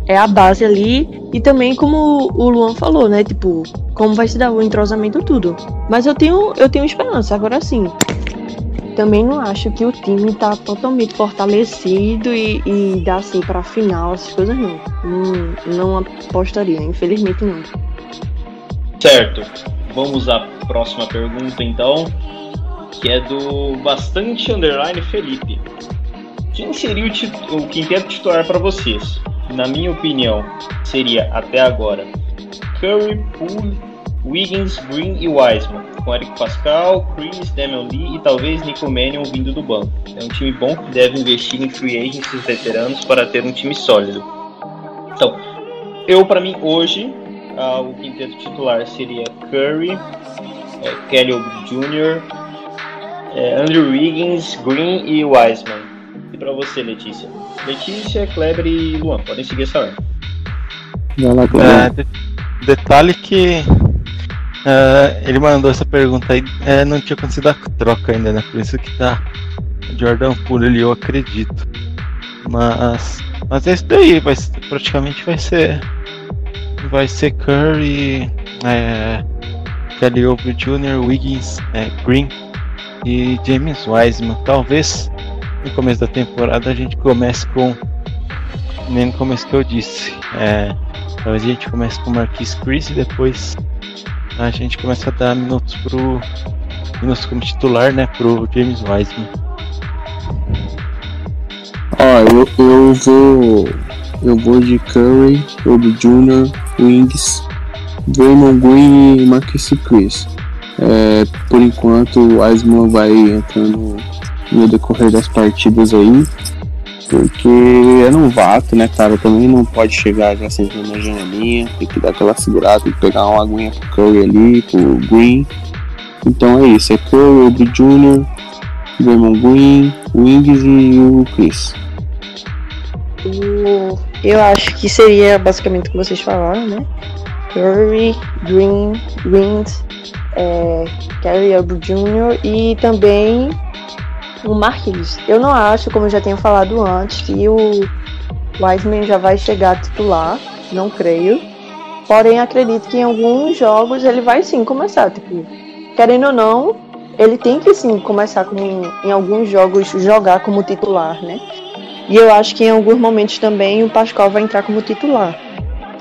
é a base ali. E também como o Luan falou, né? Tipo, como vai se dar o entrosamento tudo. Mas eu tenho, eu tenho esperança. Agora sim. Também não acho que o time tá totalmente fortalecido e, e dá assim pra final, essas coisas não. Não, não apostaria, infelizmente não. Certo. Vamos à próxima pergunta então. Que é do bastante underline Felipe. Quem seria o, o quinteto titular para vocês? na minha opinião, seria até agora Curry, Poole, Wiggins, Green e Wiseman, com Eric Pascal, Chris, Damian Lee e talvez Nico Mannion vindo do banco. É um time bom que deve investir em free agents veteranos para ter um time sólido. Então, eu para mim hoje uh, o quinteto titular seria Curry, é, Kelly Jr., é, Andrew Wiggins, Green e Wiseman. E para você, Letícia? Letícia, Kleber e Luan, podem seguir essa ordem. Vai lá, Kleber. É, de detalhe que uh, ele mandou essa pergunta aí, é, não tinha acontecido a troca ainda, né? Por isso que tá Jordan Poole ali, eu acredito. Mas, mas é isso daí, vai, praticamente vai ser vai ser Curry, é, Kelly Oubre Jr., Wiggins, é, Green e James Wiseman. Talvez no começo da temporada a gente comece com. Nem no começo que eu disse. É, talvez a gente comece com Marquis Chris e depois a gente começa a dar minutos pro. Minutos como titular, né? Pro James Wiseman. Ó, eu, eu vou. Eu vou de Curry, Obi Jr., Wings, Draymond Green e Marquis Chris. É, por enquanto o Wiseman vai entrando no decorrer das partidas aí. Porque é novato, né, cara? Também não pode chegar já sempre na janelinha. Tem que dar aquela segurada, tem que pegar uma aguinha pro Curry ali, pro Green. Então é isso, é Curry, Obi Jr., Draymond Green, Wings e o Chris. Eu acho que seria basicamente o que vocês falaram, né? Curry, Green, Wings, é, Kerry Obi Jr. e também o Marquinhos. Eu não acho, como eu já tenho falado antes, que o Wiseman já vai chegar titular, não creio. Porém, acredito que em alguns jogos ele vai sim começar. Tipo, querendo ou não, ele tem que sim começar com, em alguns jogos jogar como titular, né? E eu acho que em alguns momentos também o Pascal vai entrar como titular.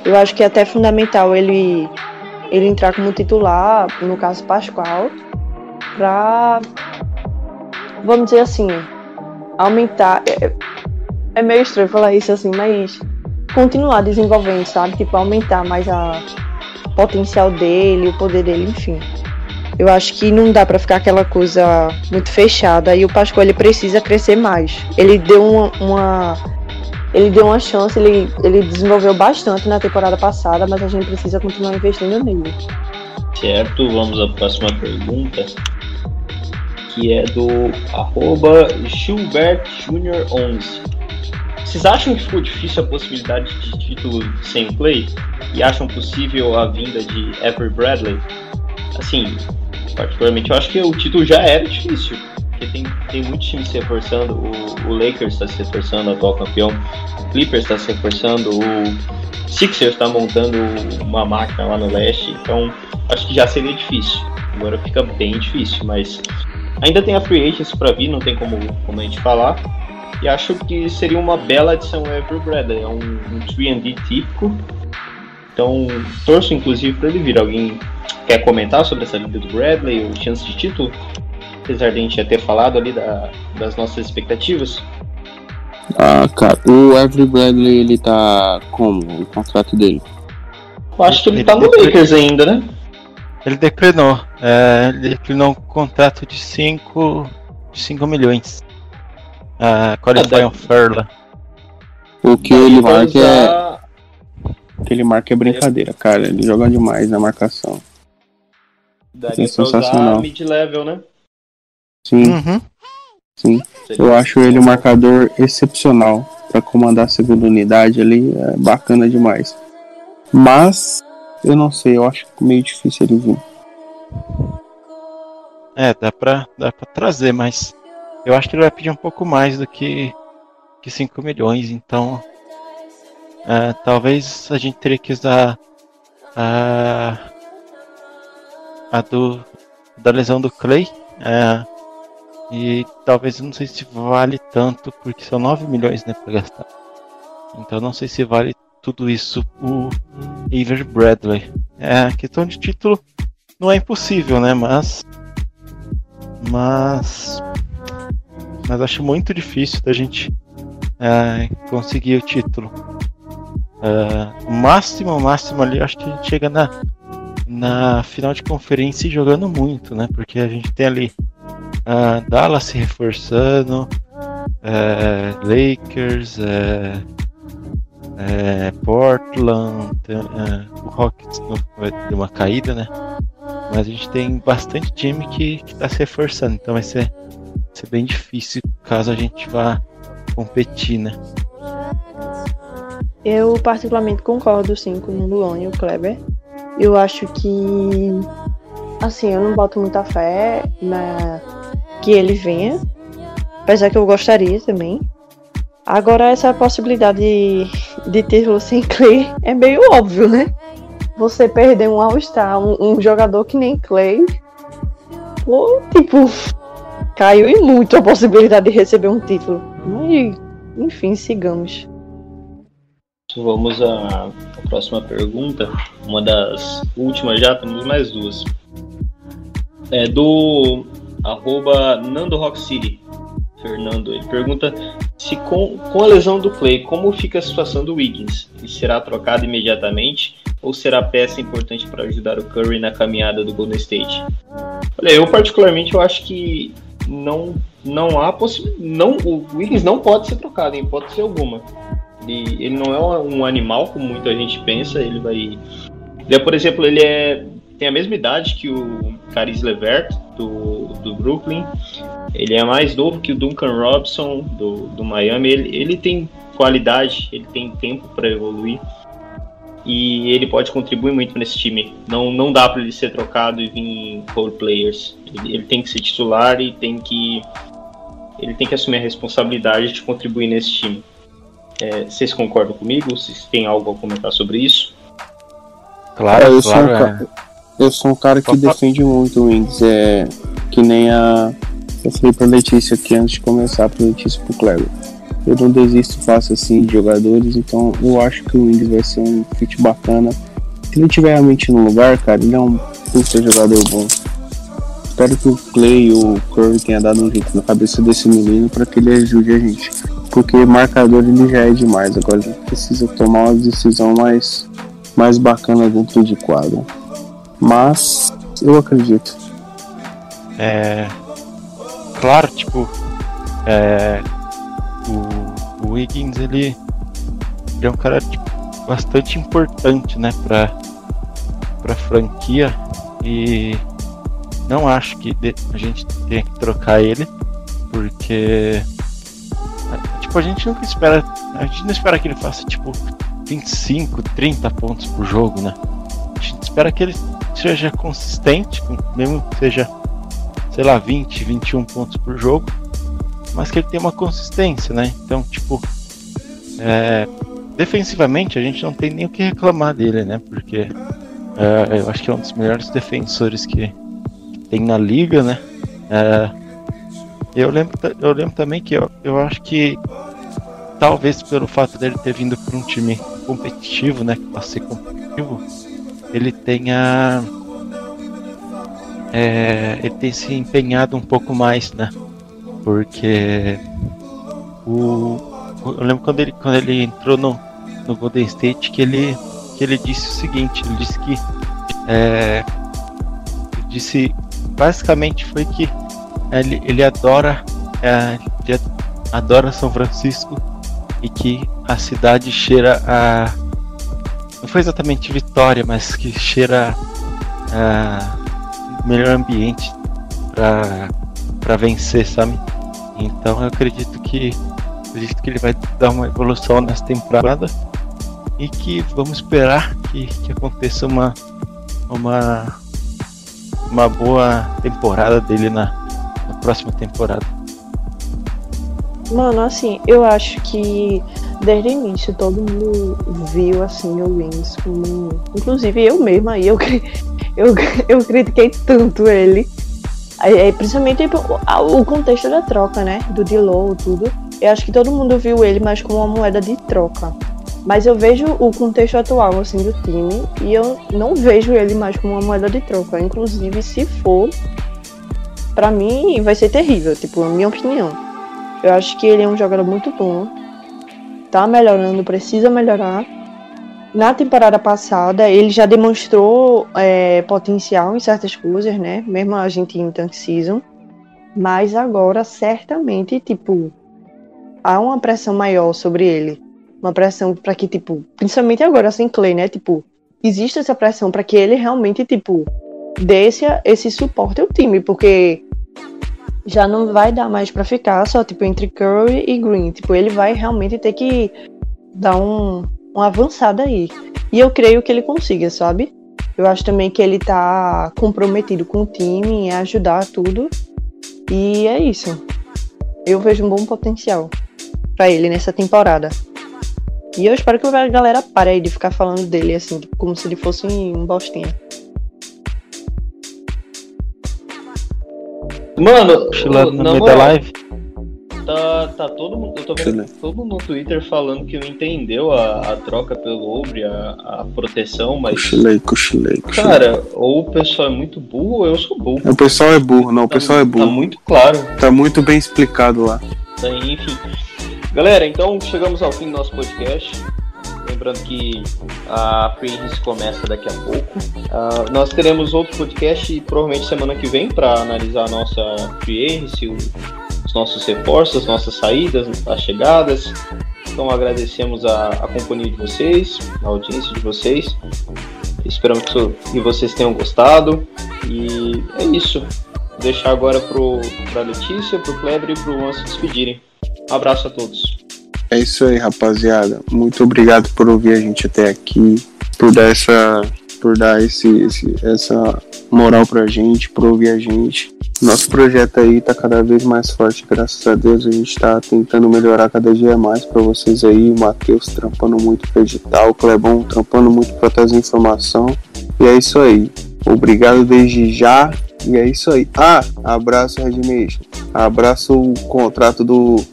Eu acho que é até fundamental ele, ele entrar como titular, no caso Pascal, para vamos dizer assim, aumentar. É, é meio estranho falar isso assim, mas continuar desenvolvendo, sabe? Tipo, aumentar mais a potencial dele, o poder dele, enfim. Eu acho que não dá para ficar aquela coisa muito fechada e o Pascoal ele precisa crescer mais. Ele deu uma, uma, ele deu uma chance, ele, ele desenvolveu bastante na temporada passada, mas a gente precisa continuar investindo nele. Certo, vamos à próxima pergunta que é do arroba Gilbert Jr. 11. Vocês acham que ficou difícil a possibilidade de título sem Clay? E acham possível a vinda de Avery Bradley? Assim, particularmente, eu acho que o título já era difícil. Porque tem, tem muitos times se reforçando. O, o Lakers está se reforçando, atual campeão. O Clippers está se reforçando. O Sixers está montando uma máquina lá no leste. Então, acho que já seria difícil. Agora fica bem difícil, mas ainda tem a Free Agents para vir, não tem como, como a gente falar. E acho que seria uma bela adição ao Every Bradley. É um, um 3D típico. Então, torço inclusive para ele vir. Alguém quer comentar sobre essa vida do Bradley ou chance de título? Apesar de a gente já ter falado ali da, das nossas expectativas. Ah, cara, o Every Bradley, ele tá como? O contrato dele? Eu acho que ele, ele tá no Lakers ainda, né? Ele declinou. É, ele declinou um contrato de 5 5 milhões. Uh, qualifying offer O que ele marca é. O que ele marca é brincadeira, cara. Ele joga demais na marcação. Daria é sensacional. mid-level, né? Sim. Uhum. Sim. Eu acho ele um marcador excepcional para comandar a segunda unidade ali. É bacana demais. Mas eu não sei, eu acho meio difícil ele vir. É, dá pra, dá pra trazer, mas eu acho que ele vai pedir um pouco mais do que, que 5 milhões, então é, talvez a gente teria que usar a, a do, da lesão do Clay. É, e talvez não sei se vale tanto, porque são 9 milhões né, para gastar. Então não sei se vale tudo isso o Avery Bradley. É, questão de título não é impossível, né? Mas. Mas. Mas acho muito difícil da gente é, conseguir o título. É, máximo, máximo ali, acho que a gente chega na, na final de conferência jogando muito, né? Porque a gente tem ali uh, Dallas se reforçando, uh, Lakers, uh, é, Portland, é, o Rockets vai ter uma caída, né? Mas a gente tem bastante time que está se reforçando, então vai ser, vai ser bem difícil caso a gente vá competir, né? Eu particularmente concordo sim com o Luan e o Kleber. Eu acho que assim, eu não boto muita fé na que ele venha. Apesar que eu gostaria também. Agora, essa possibilidade de, sem Clay é meio óbvio, né? Você perder um All-Star, um, um, jogador que nem Clay, pô, tipo, caiu em muito a possibilidade de receber um título. Mas, enfim, sigamos. Vamos à, à próxima pergunta, uma das últimas já, temos mais duas. É do arroba Nando Rock City. Fernando, ele pergunta se com, com a lesão do Clay, como fica a situação do Wiggins? Ele será trocado imediatamente ou será peça importante para ajudar o Curry na caminhada do Golden State? Olha, eu particularmente eu acho que não não há não o Wiggins não pode ser trocado em hipótese alguma. Ele, ele não é um animal como muita gente pensa, ele vai ele é, por exemplo, ele é tem a mesma idade que o Caris Levert, do, do Brooklyn. Ele é mais novo que o Duncan Robson, do, do Miami. Ele, ele tem qualidade, ele tem tempo para evoluir. E ele pode contribuir muito nesse time. Não, não dá para ele ser trocado e vir role players. Ele, ele tem que ser titular e tem que ele tem que assumir a responsabilidade de contribuir nesse time. É, vocês concordam comigo? Vocês têm algo a comentar sobre isso? Claro, eu claro. Sou, é. Eu sou um cara que defende muito o Wings. É que nem a. Eu falei pra Letícia aqui antes de começar, pra Letícia e pro Kleber. Eu não desisto fácil assim de jogadores, então eu acho que o Wings vai ser um fit bacana. Se ele tiver realmente no lugar, cara, ele é um puta jogador bom. Espero que o Clay e o Curry tenha dado um jeito na cabeça desse menino para que ele ajude a gente. Porque marcador ele já é demais, agora a gente precisa tomar uma decisão mais, mais bacana dentro de quadra. Mas eu acredito. É. Claro, tipo. É. O, o Wiggins, ele, ele é um cara tipo, bastante importante, né, pra, pra franquia. E não acho que a gente tenha que trocar ele, porque tipo, a gente nunca espera, a gente não espera que ele faça tipo 25, 30 pontos por jogo, né? A gente espera que ele seja consistente, mesmo que seja, sei lá, 20, 21 pontos por jogo, mas que ele tenha uma consistência, né? Então, tipo, é, defensivamente a gente não tem nem o que reclamar dele, né? Porque é, eu acho que é um dos melhores defensores que, que tem na liga, né? É, eu lembro, eu lembro também que eu, eu acho que talvez pelo fato dele ter vindo para um time competitivo, né? Para ser competitivo, ele tenha é, ele tem se empenhado um pouco mais, né? Porque o eu lembro quando ele quando ele entrou no, no Golden State que ele que ele disse o seguinte, ele disse que é, disse basicamente foi que ele, ele adora é, ele adora São Francisco e que a cidade cheira a não foi exatamente vitória, mas que cheira a melhor ambiente para vencer, sabe? Então eu acredito que acredito que ele vai dar uma evolução nessa temporada e que vamos esperar que, que aconteça uma uma uma boa temporada dele na, na próxima temporada. Mano, assim, eu acho que desde o início todo mundo viu assim o Wins como. Inclusive eu mesma eu, eu, eu critiquei tanto ele. É, principalmente o contexto da troca, né? Do Dilow, tudo. Eu acho que todo mundo viu ele mais como uma moeda de troca. Mas eu vejo o contexto atual assim do time e eu não vejo ele mais como uma moeda de troca. Inclusive, se for, para mim vai ser terrível, tipo, a minha opinião. Eu acho que ele é um jogador muito bom. Tá melhorando, precisa melhorar. Na temporada passada, ele já demonstrou é, potencial em certas coisas, né? Mesmo a gente em Tank Season. Mas agora, certamente, tipo, há uma pressão maior sobre ele. Uma pressão para que, tipo, principalmente agora sem Clay, né? Tipo, existe essa pressão para que ele realmente, tipo, dê esse, esse suporte ao time, porque já não vai dar mais para ficar só tipo entre Curry e Green. Tipo, ele vai realmente ter que dar um, uma avançada aí. E eu creio que ele consiga, sabe? Eu acho também que ele tá comprometido com o time em ajudar tudo. E é isso. Eu vejo um bom potencial para ele nessa temporada. E eu espero que a galera pare aí de ficar falando dele assim, como se ele fosse um bostinha. Mano, no meio da live. Tá, tá todo mundo. Eu tô vendo todo mundo no Twitter falando que não entendeu a, a troca pelo Obre, a, a proteção, mas. Cochilei, cochilei, cochilei. Cara, ou o pessoal é muito burro ou eu sou burro. O pessoal é burro, não, o tá, pessoal é burro. Tá muito claro. Tá muito bem explicado lá. Enfim. Galera, então chegamos ao fim do nosso podcast. Lembrando que a Free começa daqui a pouco. Uh, nós teremos outro podcast provavelmente semana que vem para analisar a nossa Free os nossos reforços, as nossas saídas, as chegadas. Então agradecemos a, a companhia de vocês, a audiência de vocês. Esperamos que, vocês tenham gostado. E é isso. Vou deixar agora para a Letícia, para o Kleber e para o Juan se despedirem. Um abraço a todos. É isso aí, rapaziada. Muito obrigado por ouvir a gente até aqui, por dar essa, por dar esse, esse essa moral pra gente, por ouvir a gente. Nosso projeto aí tá cada vez mais forte, graças a Deus. A gente tá tentando melhorar cada dia mais para vocês aí. O Matheus trampando muito pra editar, o Clebão trampando muito pra trazer informação. E é isso aí. Obrigado desde já. E é isso aí. Ah, abraço Red Nation. Abraço o contrato do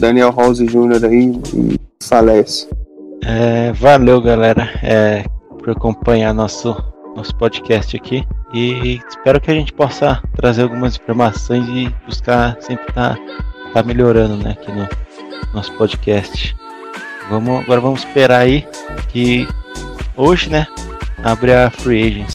Daniel House Jr. aí e falece. É, valeu, galera, é, por acompanhar nosso, nosso podcast aqui. E espero que a gente possa trazer algumas informações e buscar sempre estar tá, tá melhorando né, aqui no nosso podcast. Vamos, agora vamos esperar aí que hoje, né, abre a Free Agents.